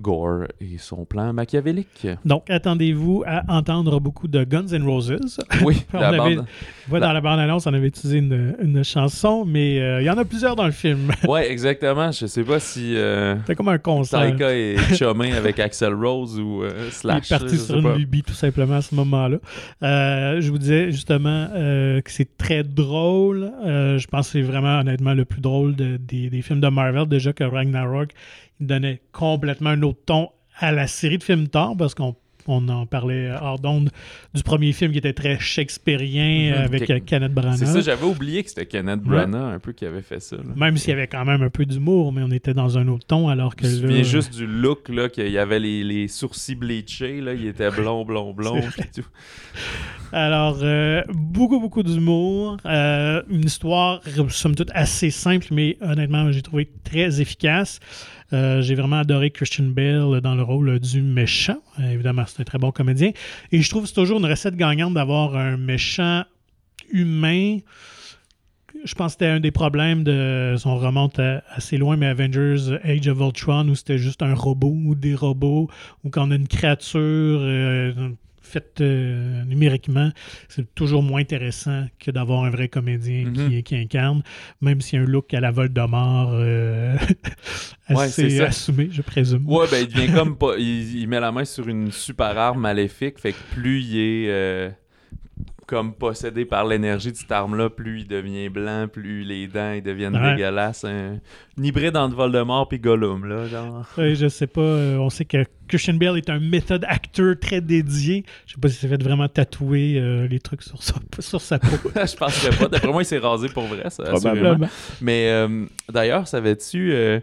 Gore et son plan machiavélique. Donc, attendez-vous à entendre beaucoup de Guns N' Roses. Oui, On la avait- bande. Dans la bande-annonce, on avait utilisé une, une chanson, mais euh, il y en a plusieurs dans le film. Ouais, exactement. Je sais pas si euh, C'était comme un concert. Taika est chumé avec Axel Rose ou euh, Il Slash. est parti sur une lubie tout simplement à ce moment-là. Euh, je vous disais justement euh, que c'est très drôle. Je pense que c'est vraiment honnêtement le plus drôle de- des, des films de Marvel. Déjà que Ragnarok il donnait complètement un autre ton à la série de films Thor parce qu'on on en parlait hors d'onde du premier film qui était très shakespearien Mhm. avec Que- euh, Kenneth Branagh. C'est ça, j'avais oublié que c'était Kenneth Branagh un peu qui avait fait ça. là. Même s'il y avait quand même un peu d'humour, mais on était dans un autre ton alors que Je là, souviens juste du look, là, qu'il y avait les, les sourcils bleachés, là, il était blond, blond, blond. Tout. Alors, euh, beaucoup, beaucoup d'humour. Euh, une histoire, somme toute, assez simple, mais honnêtement, j'ai trouvé très efficace. Euh, j'ai vraiment adoré Christian Bale dans le rôle du méchant. Euh, évidemment, c'est un très bon comédien. Et je trouve que c'est toujours une recette gagnante d'avoir un méchant humain. Je pense que c'était un des problèmes de. On remonte assez loin, mais Avengers Age of Ultron, où c'était juste un robot ou des robots, ou quand on a une créature euh, faite euh, numériquement, c'est toujours moins intéressant que d'avoir un vrai comédien Mhm. qui, qui incarne, même s'il y a un look à la Voldemort euh, Ouais, assez assumé, je présume. Ouais, ben il devient comme pas. Il, il met la main sur une super arme maléfique, fait que plus il est euh, comme possédé par l'énergie de cette arme-là, plus il devient blanc, plus les dents ils deviennent Ouais. dégueulasses. Un, un hybride entre Voldemort puis Gollum, là, genre. Ouais, je sais pas. euh, on sait que Christian Bale est un méthode acteur très dédié. Je sais pas s'il s'est fait vraiment tatouer euh, les trucs sur sa, sur sa peau. Je penserais pas. D'après moi, il s'est rasé pour vrai, ça. Probablement. Mais euh, d'ailleurs, savais-tu, euh,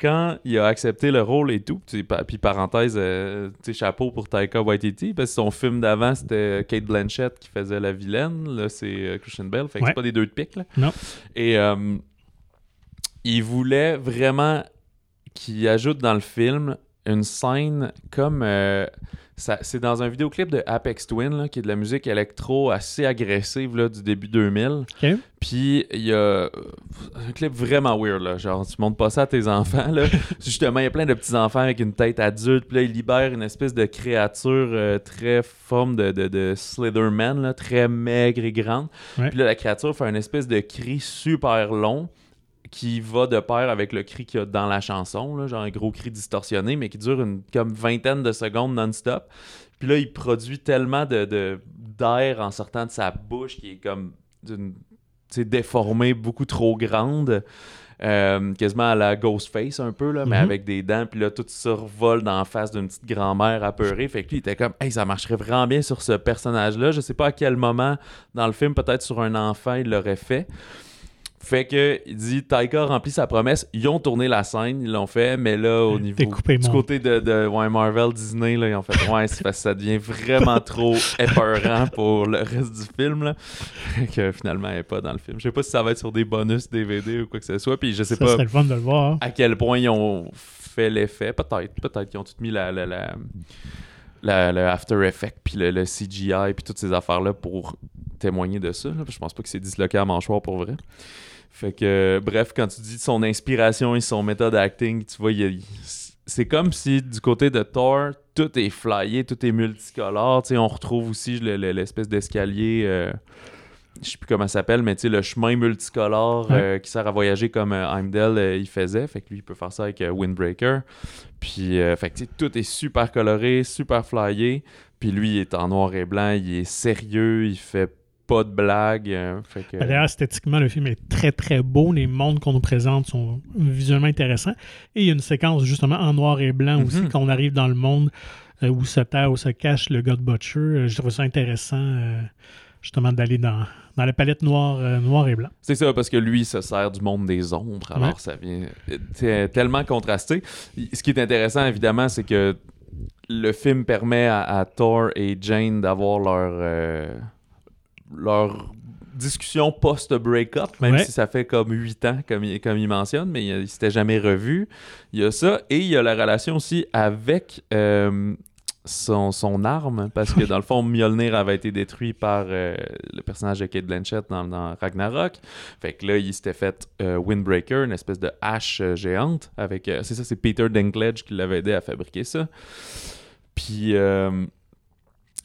quand il a accepté le rôle et tout, puis parenthèse, euh, chapeau pour Taika Waititi, parce que son film d'avant, c'était Kate Blanchett qui faisait la vilaine, là, c'est euh, Christian Bale, fait que Ouais. c'est pas des deux de pique, là. Non. Et euh, il voulait vraiment qu'il ajoute dans le film une scène comme... euh, c'est dans un vidéoclip de Apex Twin, là, qui est de la musique électro assez agressive là, du début 2000. OK. Puis il y a un clip vraiment weird, là. Genre, tu montres pas ça à tes enfants, là. Justement, il y a plein de petits-enfants avec une tête adulte. Puis là, ils libèrent une espèce de créature euh, très forme de, de, de là, très maigre et grande. Ouais. Puis là, la créature fait une espèce de cri super long qui va de pair avec le cri qu'il y a dans la chanson, là, genre un gros cri distorsionné, mais qui dure une comme vingtaine de secondes non-stop. Puis là, il produit tellement de, de- d'air en sortant de sa bouche qui est comme d'une déformée, beaucoup trop grande. euh, quasiment à la Ghostface un peu, là, mais Mhm. avec des dents. Puis là, tout survole dans la face d'une petite grand-mère apeurée. Fait que lui, il était comme, hey, ça marcherait vraiment bien sur ce personnage-là. Je sais pas à quel moment dans le film, peut-être sur un enfant, il l'aurait fait. Fait que, il dit, Taika remplit sa promesse. Ils ont tourné la scène, ils l'ont fait, mais là, au niveau du côté de, de ouais, Marvel, Disney, là, ils ont fait, ouais, c'est parce que ça devient vraiment trop épeurant pour le reste du film, là. Fait que finalement, elle est pas dans le film. Je sais pas si ça va être sur des bonus DVD ou quoi que ce soit, puis je sais Ça pas serait le fun de le voir. à quel point ils ont fait l'effet. Peut-être, peut-être qu'ils ont tout mis la, la, la, la- le After Effects, puis le, le CGI, puis toutes ces affaires-là pour témoigner de ça. là. Je pense pas que c'est disloqué à mâchoire pour vrai. Fait que, bref, quand tu dis son inspiration et son méthode acting, tu vois, c'est comme si du côté de Thor, tout est flyé, tout est multicolore. Tu sais, on retrouve aussi le- le- l'espèce d'escalier. euh, je sais plus comment ça s'appelle, mais tu sais, le chemin multicolore Ouais. euh, qui sert à voyager comme euh, Heimdall euh, il faisait. Fait que lui, il peut faire ça avec euh, Windbreaker. Puis, euh, fait que tu sais, tout est super coloré, super flyé. Puis lui, il est en noir et blanc, il est sérieux, il fait pas de blague. euh, que- D'ailleurs, esthétiquement, le film est très très beau. Les mondes qu'on nous présente sont visuellement intéressants. Et il y a une séquence justement en noir et blanc aussi Mhm. quand on arrive dans le monde euh, où se terre, où se cache le God Butcher. Euh, je trouve ça intéressant euh, justement d'aller dans, dans la palette noire, euh, noir et blanc. C'est ça, parce que lui, il se sert du monde des ombres, alors Ouais. ça vient c'est tellement contrasté. Ce qui est intéressant, évidemment, c'est que le film permet à, à Thor et Jane d'avoir leur, euh, leur discussion post-breakup, même Ouais. si ça fait comme huit ans, comme il, comme il mentionne, mais il, il s'était jamais revu. Il y a ça, et il y a la relation aussi avec euh, son, son arme, parce que dans le fond, Mjolnir avait été détruit par euh, le personnage de Kate Blanchett dans, dans Ragnarok. Fait que là, il s'était fait euh, Windbreaker, une espèce de hache géante. avec C'est ça, c'est Peter Dinklage qui l'avait aidé à fabriquer ça. Puis,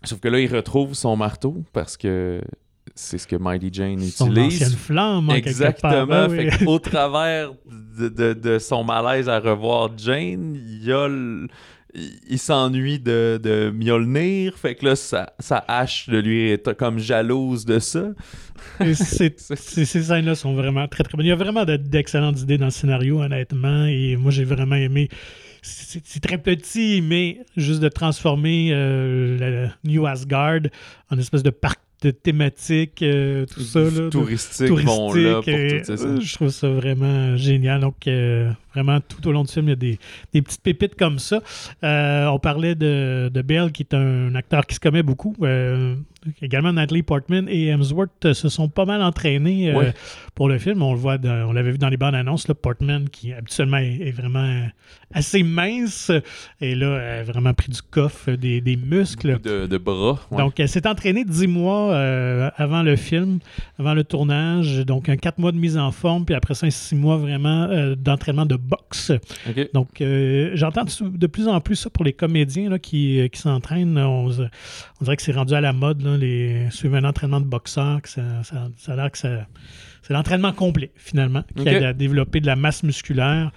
sauf que là, il retrouve son marteau parce que c'est ce que Mighty Jane Son ancienne utilise. flamme, quelque Exactement. part. Oui. Fait qu'au travers de, de- de son malaise à revoir Jane, il y a le- il s'ennuie de, de Mjolnir, fait que là, sa, sa hache de lui est comme jalouse de ça. Et c'est- ces scènes-là sont vraiment très très bonnes. Il y a vraiment de- d'excellentes idées dans le scénario, honnêtement, et moi j'ai vraiment aimé. C'est très petit, mais juste de transformer euh, le New Asgard en espèce de parc de thématique, euh, tout ça. Là, touristique, vont là pour tout ça. euh, je trouve ça vraiment génial. Donc, euh, vraiment, tout au long du film, il y a des, des petites pépites comme ça. On parlait de, de Bell, qui est un acteur qui se commet beaucoup. Également, Natalie Portman et Hemsworth se sont pas mal entraînés pour le film. On le voit, dans- on l'avait vu dans les bandes annonces. Là, Portman, qui habituellement est, est vraiment assez mince, et là, a vraiment pris du coffre, des, des muscles. de, de bras. ouais. Donc, elle s'est entraînée dix mois euh, avant le film, avant le tournage. Donc, un quatre mois de mise en forme, puis après ça, six mois vraiment euh, d'entraînement de boxe. Donc, euh, j'entends de plus en plus ça pour les comédiens là, qui, qui s'entraînent. On, dirait que c'est rendu à la mode, là, les, suivre un entraînement de boxeur. Que ça, ça- ça a l'air que ça- c'est l'entraînement complet, finalement, qui Ok. aide à développer de la masse musculaire.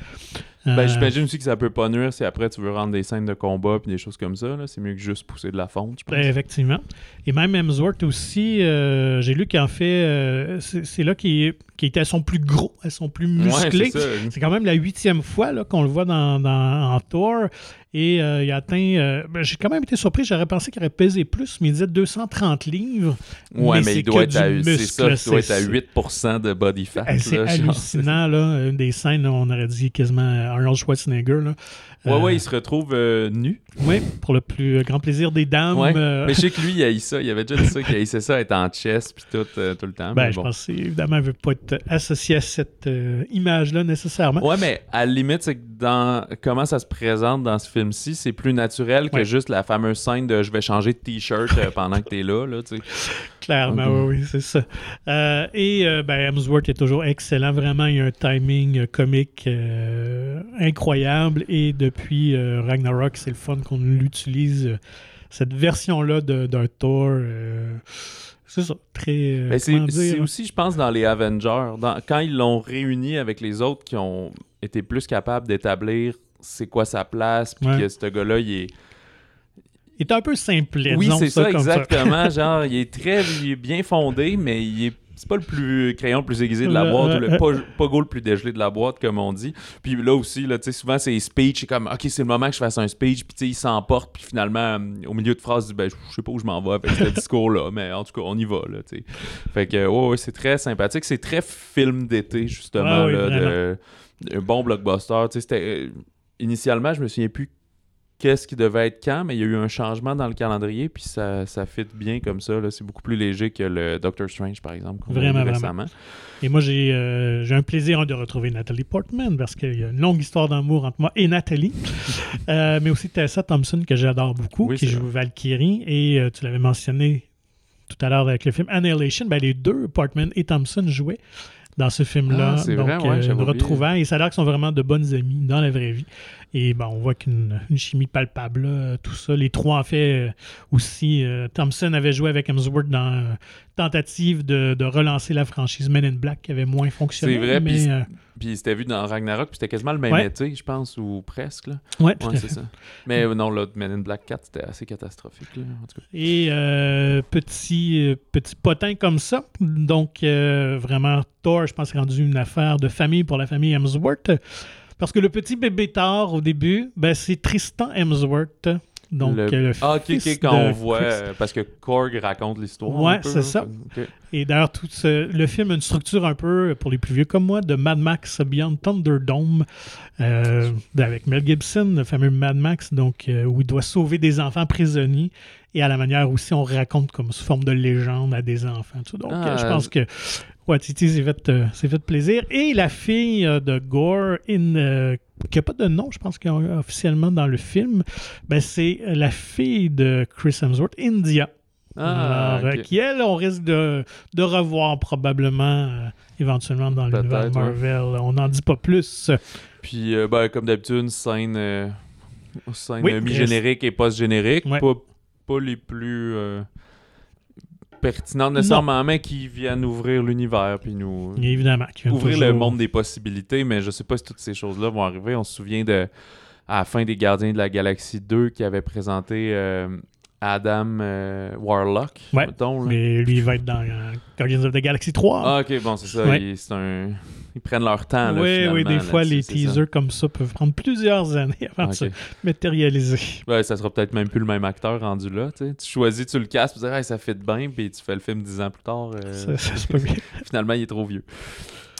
Ben, Euh, j'imagine aussi que ça peut pas nuire si après tu veux rendre des scènes de combat puis des choses comme ça. là. C'est mieux que juste pousser de la fonte, je pense. Ben, effectivement. Et même Hemsworth aussi, euh, j'ai lu qu'il en fait. euh, c'est là qu'il était à son plus gros, à son plus musclé. c'est quand même la huitième fois là, qu'on le voit dans, dans- en Thor. Et euh, il a atteint. euh, ben, j'ai quand même été surpris. J'aurais pensé qu'il aurait pesé plus, mais il disait 230 livres. Ouais, mais, il doit être à, c'est ça, muscle, il doit être à 8% de body fat. Eh, C'est hallucinant, là. Une des scènes, on aurait dit quasiment Arnold Schwarzenegger. Là. Ouais, Euh, ouais, il se retrouve euh, nu. Oui, pour le plus grand plaisir des dames. Ouais. euh, Mais je sais que lui, il haït ça. Il avait déjà dit ça, qu'il haïssait ça, être en chest puis tout, euh, tout le temps. Ben, mais je pense évidemment, elle veut pas être associée à cette euh, image-là nécessairement. Ouais, mais à la limite, c'est que dans comment ça se présente dans ce film-ci, c'est plus naturel que Ouais. juste la fameuse scène de je vais changer de t-shirt euh, pendant que t'es là, là, tu sais. Clairement, Mhm. oui, oui, c'est ça. Euh, et euh, ben, Hemsworth est toujours excellent. Vraiment, il y a un timing euh, comique euh, incroyable. Et depuis euh, Ragnarok, c'est le fun qu'on l'utilise. euh, cette version-là d'un Thor. euh, c'est ça, très. euh, Mais c'est aussi, je pense, dans les Avengers, dans- quand ils l'ont réuni avec les autres qui ont été plus capables d'établir c'est quoi sa place, puis Ouais. que ce gars-là, il est... Il est un peu simple. Oui, c'est ça, exactement. Genre, il est très il est bien fondé, mais il est c'est pas le plus crayon le plus aiguisé de la boîte ou le pogo le plus dégelé de la boîte comme on dit. Puis là aussi là tu sais souvent c'est speech c'est comme ok c'est le moment que je fasse un speech puis tu sais il s'emporte puis finalement euh, au milieu de phrase il dit ben je sais pas où je m'en vais avec ce discours là mais en tout cas on y va là tu sais. Fait que ouais, ouais, c'est très sympathique c'est très film d'été justement oui, de- un bon blockbuster tu sais c'était euh, initialement je me souviens plus qu'est-ce qui devait être quand, mais il y a eu un changement dans le calendrier, puis ça, ça fit bien comme ça. C'est beaucoup plus léger que le Doctor Strange, par exemple, qu'on a Vraiment, vu vraiment. récemment. Et moi, j'ai euh, un plaisir de retrouver Nathalie Portman parce qu'il y a une longue histoire d'amour entre moi et Nathalie. Euh, mais aussi Tessa Thompson, que j'adore beaucoup, Oui, qui joue Valkyrie. Et euh, tu l'avais mentionné tout à l'heure avec le film Annihilation. Ben, les deux, Portman et Thompson, jouaient dans ce film-là. Ah, c'est Donc, vrai, ouais, euh, une retrouvaille. Et ça a l'air qu'ils sont vraiment de bonnes amies dans la vraie vie. Et ben, on voit qu'une une chimie palpable, là, tout ça. Les trois, en fait, euh, aussi. euh, Thompson avait joué avec Hemsworth dans euh, tentative de, de relancer la franchise Men in Black qui avait moins fonctionné. C'est vrai, mais, puis- euh, c'était vu dans Ragnarok, puis c'était quasiment le même Ouais. été, je pense, ou presque. Là. ouais, c'est ça. Mais euh, non, là, Men in Black 4, c'était assez catastrophique. Là, en tout cas. Et euh, petit, euh, petit potin comme ça. Donc, euh, vraiment, Thor, je pense, c'est rendu une affaire de famille pour la famille Hemsworth. Parce que le petit bébé Thor, au début, ben, c'est Tristan Hemsworth. Donc, Le- euh, le Ah, ok, fils ok, quand on voit. Euh, parce que Korg raconte l'histoire. Ouais, c'est ça. Et d'ailleurs, tout ce- le film a une structure un peu, pour les plus vieux comme moi, de Mad Max Beyond Thunderdome, euh, avec Mel Gibson, le fameux Mad Max, donc, euh, où il doit sauver des enfants prisonniers, et à la manière aussi on raconte comme sous forme de légende à des enfants. tout. Donc, Ah, je pense que Watiti s'est fait, euh, fait plaisir. Et la fille euh, de Gore, in, euh, qui n'a pas de nom, je pense qu'il y a officiellement dans le film, ben, c'est la fille de Chris Hemsworth, India. Ah, Alors, euh, ok. qui, elle, on risque de, de revoir probablement euh, éventuellement dans l'univers ouais. Marvel. On n'en dit pas plus. Puis, euh, ben, comme d'habitude, une scène, euh, scène Oui, euh, mi-générique et post-générique. Ouais. Pas, pas les plus euh, pertinentes nécessairement, mais qui viennent ouvrir l'univers. Puis nous. Évidemment. ouvrir le monde des possibilités, mais je sais pas si toutes ces choses-là vont arriver. On se souvient de à la fin des Gardiens de la Galaxie 2 qui avait présenté euh, Adam euh, Warlock, Ouais, mettons. Mais lui, il va être dans euh, Guardians of the Galaxy 3. Ah ok, bon, c'est ça. Ouais. il- c'est un... Ils prennent leur temps, là, oui, oui, des fois, les ça. teasers comme ça peuvent prendre plusieurs années avant de se matérialiser. Ouais, ça sera peut-être même plus le même acteur rendu là. tu choisis, tu le casses, tu dis hey, ça fait bien, puis tu fais le film dix ans plus tard. euh, Ça, ça, c'est pas bien. finalement, il est trop vieux.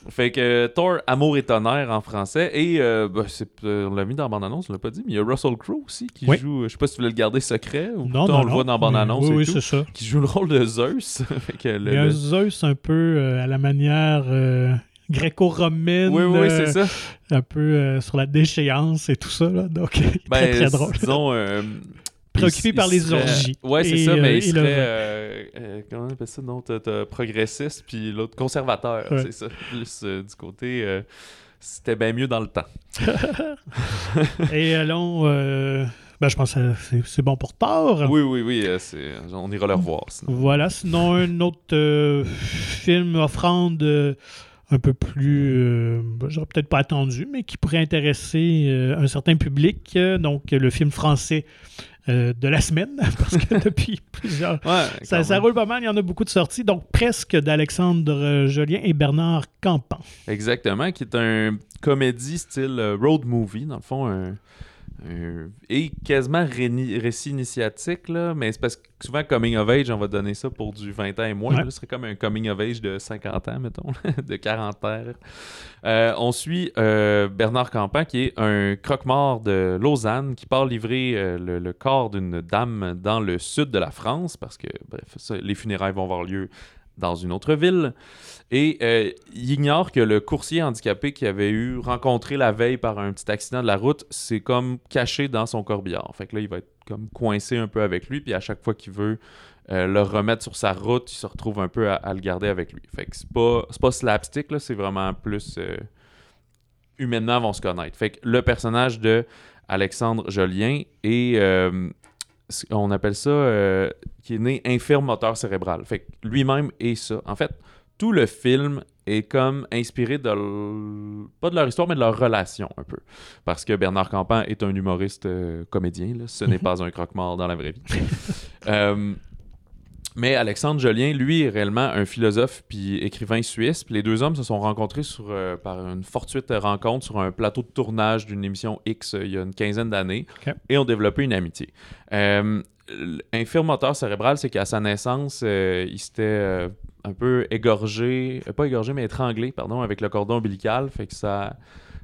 Fait que Thor, Amour et tonnerre en français. Et euh, bah, c'est, euh, on l'a mis dans la bande-annonce, on l'a pas dit, mais il y a Russell Crowe aussi qui Oui. joue. euh, Je sais pas si tu voulais le garder secret ou Non, non, on le voit dans la bande-annonce Oui, oui, tout. c'est ça. Qui joue le rôle de Zeus. fait que le- Il y a un Zeus un peu euh, à la manière gréco-romaine. Oui, oui, c'est ça. un peu sur la déchéance et tout ça. Là. Donc, Ben, très, très drôle. Disons. Euh, Préoccupé il- par il les serait- orgies. Ouais, c'est ça, euh, mais et il serait. euh, euh, comment on appelle ça Non, t'as, progressiste, puis l'autre conservateur. Ouais. C'est ça. Plus euh, du côté. euh, c'était bien mieux dans le temps. Et allons. euh, ben, je pense que c'est, bon pour Thor. Oui, oui, oui. euh, on ira le revoir. Sinon. Voilà. Sinon, un autre euh, film offrande euh, un peu plus. euh, j'aurais peut-être pas attendu, mais qui pourrait intéresser euh, un certain public. Euh, donc, le film français euh, de la semaine, parce que depuis plusieurs. Ouais, Ça, ça roule pas mal, il y en a beaucoup de sorties. Donc, presque d'Alexandre Jolien et Bernard Campan. Exactement, qui est un comédie style euh, road movie, dans le fond, un, un- et quasiment récit initiatique, là, mais c'est parce que souvent, coming of age, on va donner ça pour du 20 ans et moins. Ouais. Là, ce serait comme un coming of age de 50 ans, mettons, de 40 ans. Euh, on suit euh, Bernard Campan, qui est un croque-mort de Lausanne, qui part livrer euh, le, le corps d'une dame dans le sud de la France, parce que, bref, ça, les funérailles vont avoir lieu dans une autre ville. Et euh, il ignore que le coursier handicapé qu'il avait eu rencontré la veille par un petit accident de la route, c'est comme caché dans son corbillard. Fait que là, il va être comme coincé un peu avec lui, puis à chaque fois qu'il veut euh, le remettre sur sa route, il se retrouve un peu à, le garder avec lui. Fait que c'est pas, pas slapstick, là, c'est vraiment plus euh, humainement vont se connaître. Fait que le personnage de Alexandre Jolien est on appelle ça euh, qui est né infirme moteur cérébral. Fait que lui-même est ça. En fait, tout le film est comme inspiré de l- pas de leur histoire mais de leur relation un peu parce que Bernard Campan est un humoriste euh, comédien là. ce n'est pas un croque-mort dans la vraie vie Euh, mais Alexandre Jolien, lui, est réellement un philosophe puis écrivain suisse. Puis les deux hommes se sont rencontrés sur, euh, par une fortuite rencontre sur un plateau de tournage d'une émission X euh, il y a une quinzaine d'années et ont développé une amitié. Euh, Infirme moteur cérébral, c'est qu'à sa naissance, euh, il s'était un peu égorgé, pas égorgé, mais étranglé, pardon, avec le cordon ombilical. Fait que ça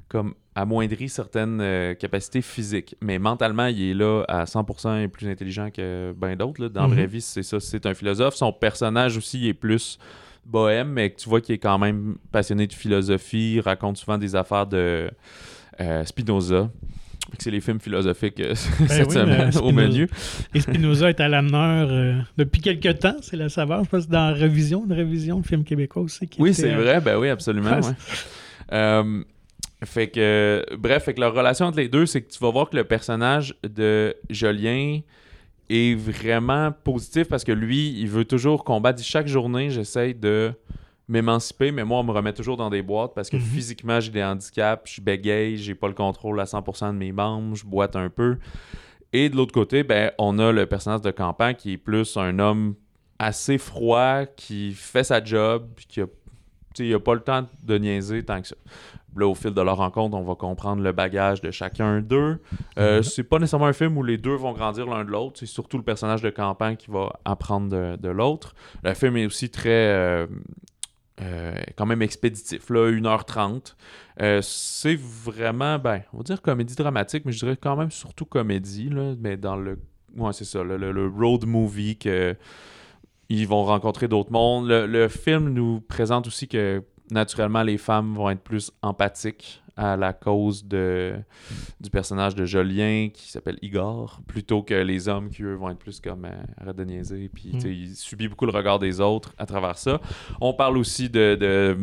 comme amoindri certaines euh, capacités physiques. Mais mentalement, il est là à 100% et plus intelligent que bien d'autres. Dans la Mhm. vraie vie, c'est ça, c'est un philosophe. Son personnage aussi est plus bohème, mais tu vois qu'il est quand même passionné de philosophie, il raconte souvent des affaires de euh, Spinoza. C'est les films philosophiques euh, cette Ben oui, semaine euh, au Spinoza. menu. Et Spinoza est à l'honneur euh, depuis quelque temps, c'est la saveur. Je pense dans Révision, une révision de film québécois aussi. Qui Oui, c'est euh, vrai, ben oui, absolument. Ouais. Fait que, bref, fait que la relation entre les deux, c'est que tu vas voir que le personnage de Jolien est vraiment positif parce que lui, il veut toujours combattre. Chaque journée, j'essaye de m'émanciper, mais moi, on me remet toujours dans des boîtes parce que Mhm. physiquement, j'ai des handicaps, je bégaye, j'ai pas le contrôle à 100% de mes membres, je boite un peu. Et de l'autre côté, ben, on a le personnage de Campan qui est plus un homme assez froid, qui fait sa job, puis qui a, il a pas le temps de niaiser tant que ça. Là, au fil de leur rencontre, on va comprendre le bagage de chacun d'eux. Euh, Mhm. C'est pas nécessairement un film où les deux vont grandir l'un de l'autre. C'est surtout le personnage de Campan qui va apprendre de, de l'autre. Le film est aussi très. euh, euh, quand même expéditif, là, 1h30. Euh, c'est vraiment, ben, on va dire comédie dramatique, mais je dirais quand même surtout comédie, là, mais dans le. Ouais, c'est ça, le, le- le road movie que. Ils vont rencontrer d'autres mondes. Le, le film nous présente aussi que naturellement les femmes vont être plus empathiques à la cause de, du personnage de Jolien qui s'appelle Igor, plutôt que les hommes qui eux vont être plus comme euh, arrête de niaiser, puis sais, il subit beaucoup le regard des autres à travers ça. On parle aussi de, de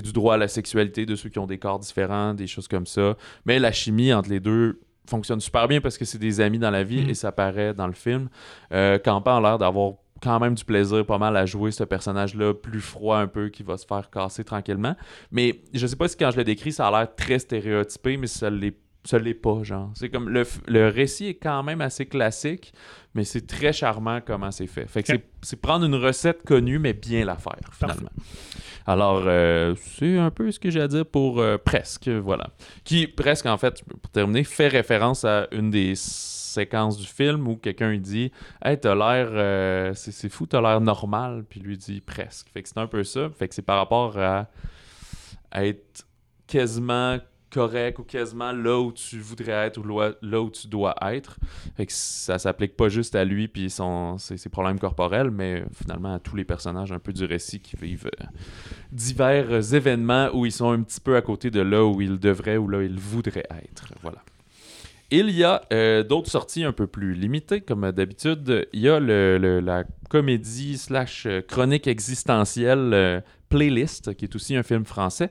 du droit à la sexualité de ceux qui ont des corps différents, des choses comme ça. Mais la chimie entre les deux fonctionne super bien parce que c'est des amis dans la vie Mm. et ça paraît dans le film. Euh, Campan a l'air d'avoir quand même du plaisir pas mal à jouer ce personnage-là plus froid un peu qui va se faire casser tranquillement. Mais je sais pas si quand je le décris, ça a l'air très stéréotypé, mais ça l'est ça l'est pas, genre. C'est comme le, le récit est quand même assez classique, mais c'est très charmant comment c'est fait. Fait que c'est- prendre une recette connue, mais bien la faire, finalement. Alors, euh, c'est un peu ce que j'ai à dire pour euh, Presque, voilà. Qui, presque, en fait, pour terminer, fait référence à une des séquences du film où quelqu'un il dit Hey, t'as l'air. euh, c'est c'est fou, t'as l'air normal. Puis lui dit presque. Fait que c'est un peu ça. Fait que c'est par rapport à être quasiment correct ou quasiment là où tu voudrais être ou là où tu dois être. Fait que ça s'applique pas juste à lui puis son, ses, problèmes corporels, mais finalement à tous les personnages un peu du récit qui vivent euh, divers événements où ils sont un petit peu à côté de là où ils devraient ou là où ils voudraient être. Voilà. Il y a euh, d'autres sorties un peu plus limitées, comme d'habitude. Il y a le- la comédie slash euh, chronique existentielle Playlist, qui est aussi un film français.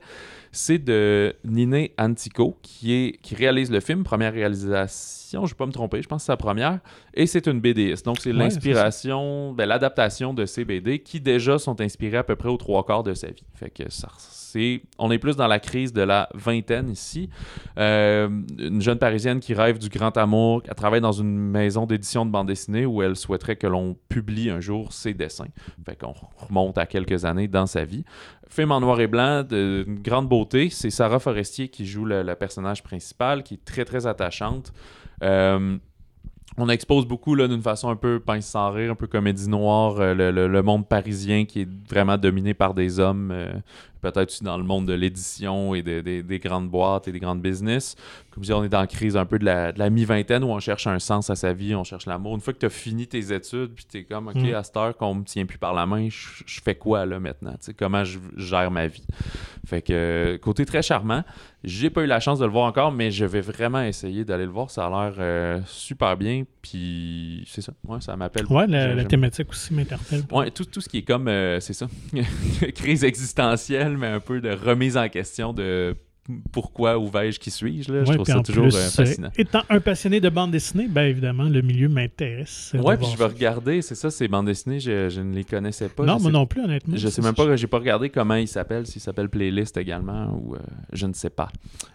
C'est de Niné Antico, qui, est, qui réalise le film. Première réalisation, je ne vais pas me tromper, je pense que c'est sa première. Et c'est une BDiste. Donc, c'est Ouais, l'inspiration, ben, l'adaptation de ces BD qui déjà sont inspirés à peu près aux trois quarts de sa vie. Fait que ça, on est plus dans la crise de la vingtaine ici. Euh, une jeune parisienne qui rêve du grand amour, elle travaille dans une maison d'édition de bande dessinée où elle souhaiterait que l'on publie un jour ses dessins. Fait qu'on remonte à quelques années dans sa vie. Film en noir et blanc, de- d'une grande beauté. C'est Sarah Forestier qui joue le, personnage principal, qui est très très attachante. Euh, on expose beaucoup d'une façon un peu pince sans rire, un peu comédie noire, euh, le, monde parisien qui est vraiment dominé par des hommes, peut-être aussi dans le monde de l'édition et de- de- des grandes boîtes et des grandes business. Comme je dis, on est dans la crise un peu de la, mi-vingtaine où on cherche un sens à sa vie, on cherche l'amour. Une fois que tu as fini tes études, puis tu es comme, OK, Mm. à cette heure qu'on me tient plus par la main, je je fais quoi là maintenant? Comment je gère ma vie? Fait que, côté très charmant, j'ai pas eu la chance de le voir encore, mais je vais vraiment essayer d'aller le voir. Ça a l'air euh, super bien, puis c'est ça. Ouais, ça m'appelle. Ouais, la thématique aussi m'interpelle. Ouais, tout, tout ce qui est comme, euh, c'est ça, crise existentielle, mais un peu de remise en question de pourquoi ou vais-je, qui suis-je, là. Je Ouais, trouve ça toujours plus, euh, euh, fascinant. étant un passionné de bande dessinée, ben évidemment, le milieu m'intéresse. euh, Ouais, puis je vais regarder, c'est ça, ces bandes dessinées, je, je ne les connaissais pas. Non, moi sais, non plus, honnêtement. Je sais même pas, j'ai pas regardé comment il s'appelle, s'il s'appelle Playlist également, ou euh, je ne sais pas.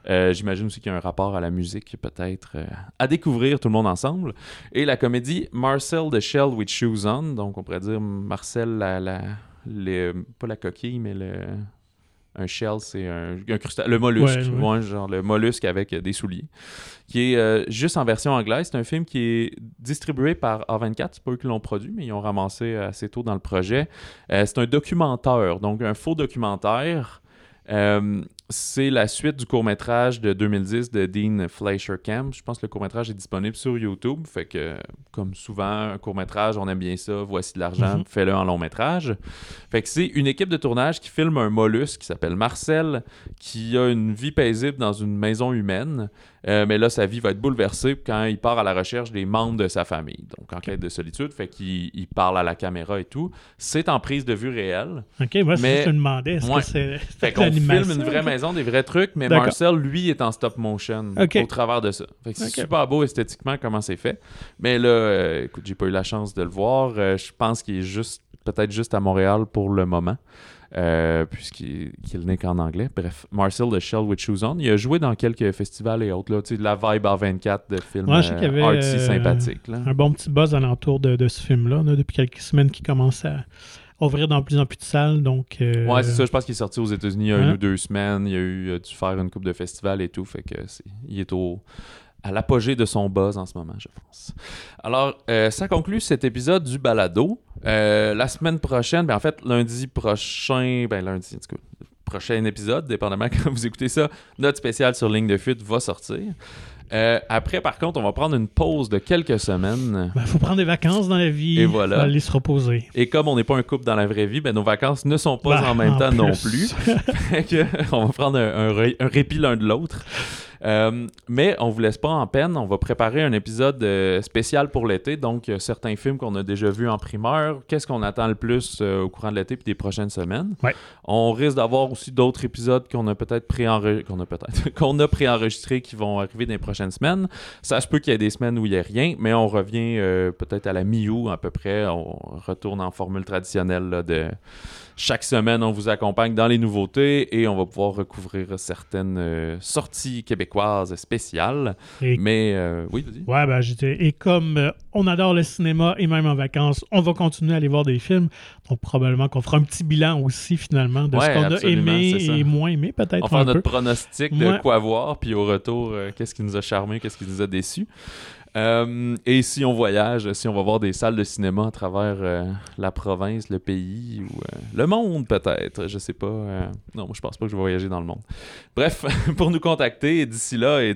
Euh, J'imagine aussi qu'il y a un rapport à la musique, peut-être, euh, à découvrir tout le monde ensemble. Et la comédie Marcel the Shell with Shoes On, donc on pourrait dire Marcel, la, la, le- pas la coquille, mais le, un shell, c'est un, un crustacé, le mollusque, Ouais, ouais. ouais, genre le mollusque avec des souliers, qui est euh, juste en version anglaise. C'est un film qui est distribué par A24, c'est pas eux qui l'ont produit, mais ils ont ramassé assez tôt dans le projet. Euh, c'est un documentaire, donc un faux documentaire. Euh, c'est la suite du court-métrage de 2010 de Dean Fleischer Camp. Je pense que le court-métrage est disponible sur YouTube. Fait que, comme souvent, un court-métrage, on aime bien ça, voici de l'argent, Mhm. fais-le en long-métrage. Fait que c'est une équipe de tournage qui filme un mollusque qui s'appelle Marcel, qui a une vie paisible dans une maison humaine. Euh, mais là, sa vie va être bouleversée quand il part à la recherche des membres de sa famille. Donc, en quête de solitude, fait qu'il il parle à la caméra et tout. C'est en prise de vue réelle. Ok, moi, Mais- je me demandais. Est-ce Ouais. que c'est Fait qu'on filme une vraie maison, des vrais trucs, mais. Marcel, lui, est en stop motion au travers de ça. Fait que c'est super beau esthétiquement comment c'est fait. Mais là, euh, écoute, j'ai pas eu la chance de le voir. Euh, je pense qu'il est juste, peut-être juste à Montréal pour le moment. Euh, puisqu'il qu'il n'est qu'en anglais. Bref, Marcel de Shell with Shoes On. Il a joué dans quelques festivals et autres. Là, tu sais, de la vibe R24 de films Ouais, je sais qu'il y avait, euh, artsy euh, sympathiques. là. Un bon petit buzz alentour de, de ce film-là, là, depuis quelques semaines qui commence à ouvrir dans plus en plus de salles. Donc, euh, Ouais, c'est ça. Je pense qu'il est sorti aux États-Unis il y a Ouais. une ou deux semaines. Il a eu dû faire une coupe de festivals et tout. Fait que c'est, il est au à l'apogée de son buzz en ce moment, je pense. Alors, euh, ça conclut cet épisode du balado. Euh, la semaine prochaine, ben en fait, lundi prochain, ben lundi, en tout cas, prochain épisode, dépendamment quand vous écoutez ça, notre spécial sur ligne de fuite va sortir. Euh, après, par contre, on va prendre une pause de quelques semaines. Il faut prendre des vacances dans la vie. Et voilà. faut aller se reposer. Et comme on n'est pas un couple dans la vraie vie, ben nos vacances ne sont pas Bah, en même temps non plus. on va prendre un, un ré- un répit l'un de l'autre. Euh, mais on vous laisse pas en peine. On va préparer un épisode euh, spécial pour l'été. Donc, euh, certains films qu'on a déjà vus en primeur. Qu'est-ce qu'on attend le plus au courant de l'été puis des prochaines semaines? Ouais. On risque d'avoir aussi d'autres épisodes qu'on a peut-être préenregistrés, qu'on a peut-être qu'on a préenregistrés qui vont arriver dans les prochaines semaines. Ça se peut qu'il y ait des semaines où il n'y a rien, mais on revient euh, peut-être à la mi-août à peu près. On retourne en formule traditionnelle là, de chaque semaine, on vous accompagne dans les nouveautés et on va pouvoir recouvrir certaines euh, sorties québécoises spéciales. Et- Mais euh, oui, vas-y. Ouais, ben, j'étais. Et comme euh, on adore le cinéma et même en vacances, on va continuer à aller voir des films. Donc, probablement qu'on fera un petit bilan aussi, finalement, de Ouais, ce qu'on a aimé et moins aimé, On peut-être va faire notre peu. pronostic de Ouais. quoi voir, puis au retour, euh, qu'est-ce qui nous a charmé, qu'est-ce qui nous a déçus. Euh, et si on voyage, si on va voir des salles de cinéma à travers euh, la province, le pays ou euh, le monde peut-être, je sais pas. non, moi je pense pas que je vais voyager dans le monde. Bref, pour nous contacter d'ici là, et,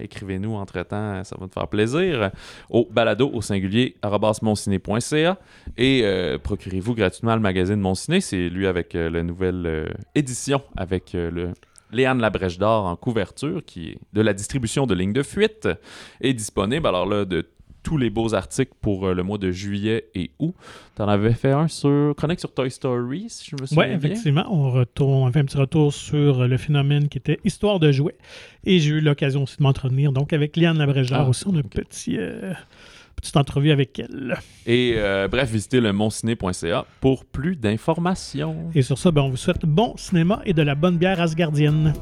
écrivez-nous entre-temps, ça va nous faire plaisir, au balado au singulier arobasmonciné.ca et procurez-vous gratuitement le magazine Mon Ciné, c'est lui avec la nouvelle édition avec le Léane Labrèche d'Or en couverture, qui est de la distribution de ligne de fuite, est disponible. Alors là, de tous les beaux articles pour euh, le mois de juillet et août. T'en avais fait un sur chronique sur Toy Story, si je me souviens Oui, bien. effectivement, on, retourne, on fait un petit retour sur le phénomène qui était Histoire de jouets. Et j'ai eu l'occasion aussi de m'entretenir. Donc, avec Liane Labrégard Ah, aussi, on a ok. petit, euh, petite entrevue avec elle. Et euh, bref, visitez le monciné.ca pour plus d'informations. Et sur ça, ben, on vous souhaite bon cinéma et de la bonne bière asgardienne.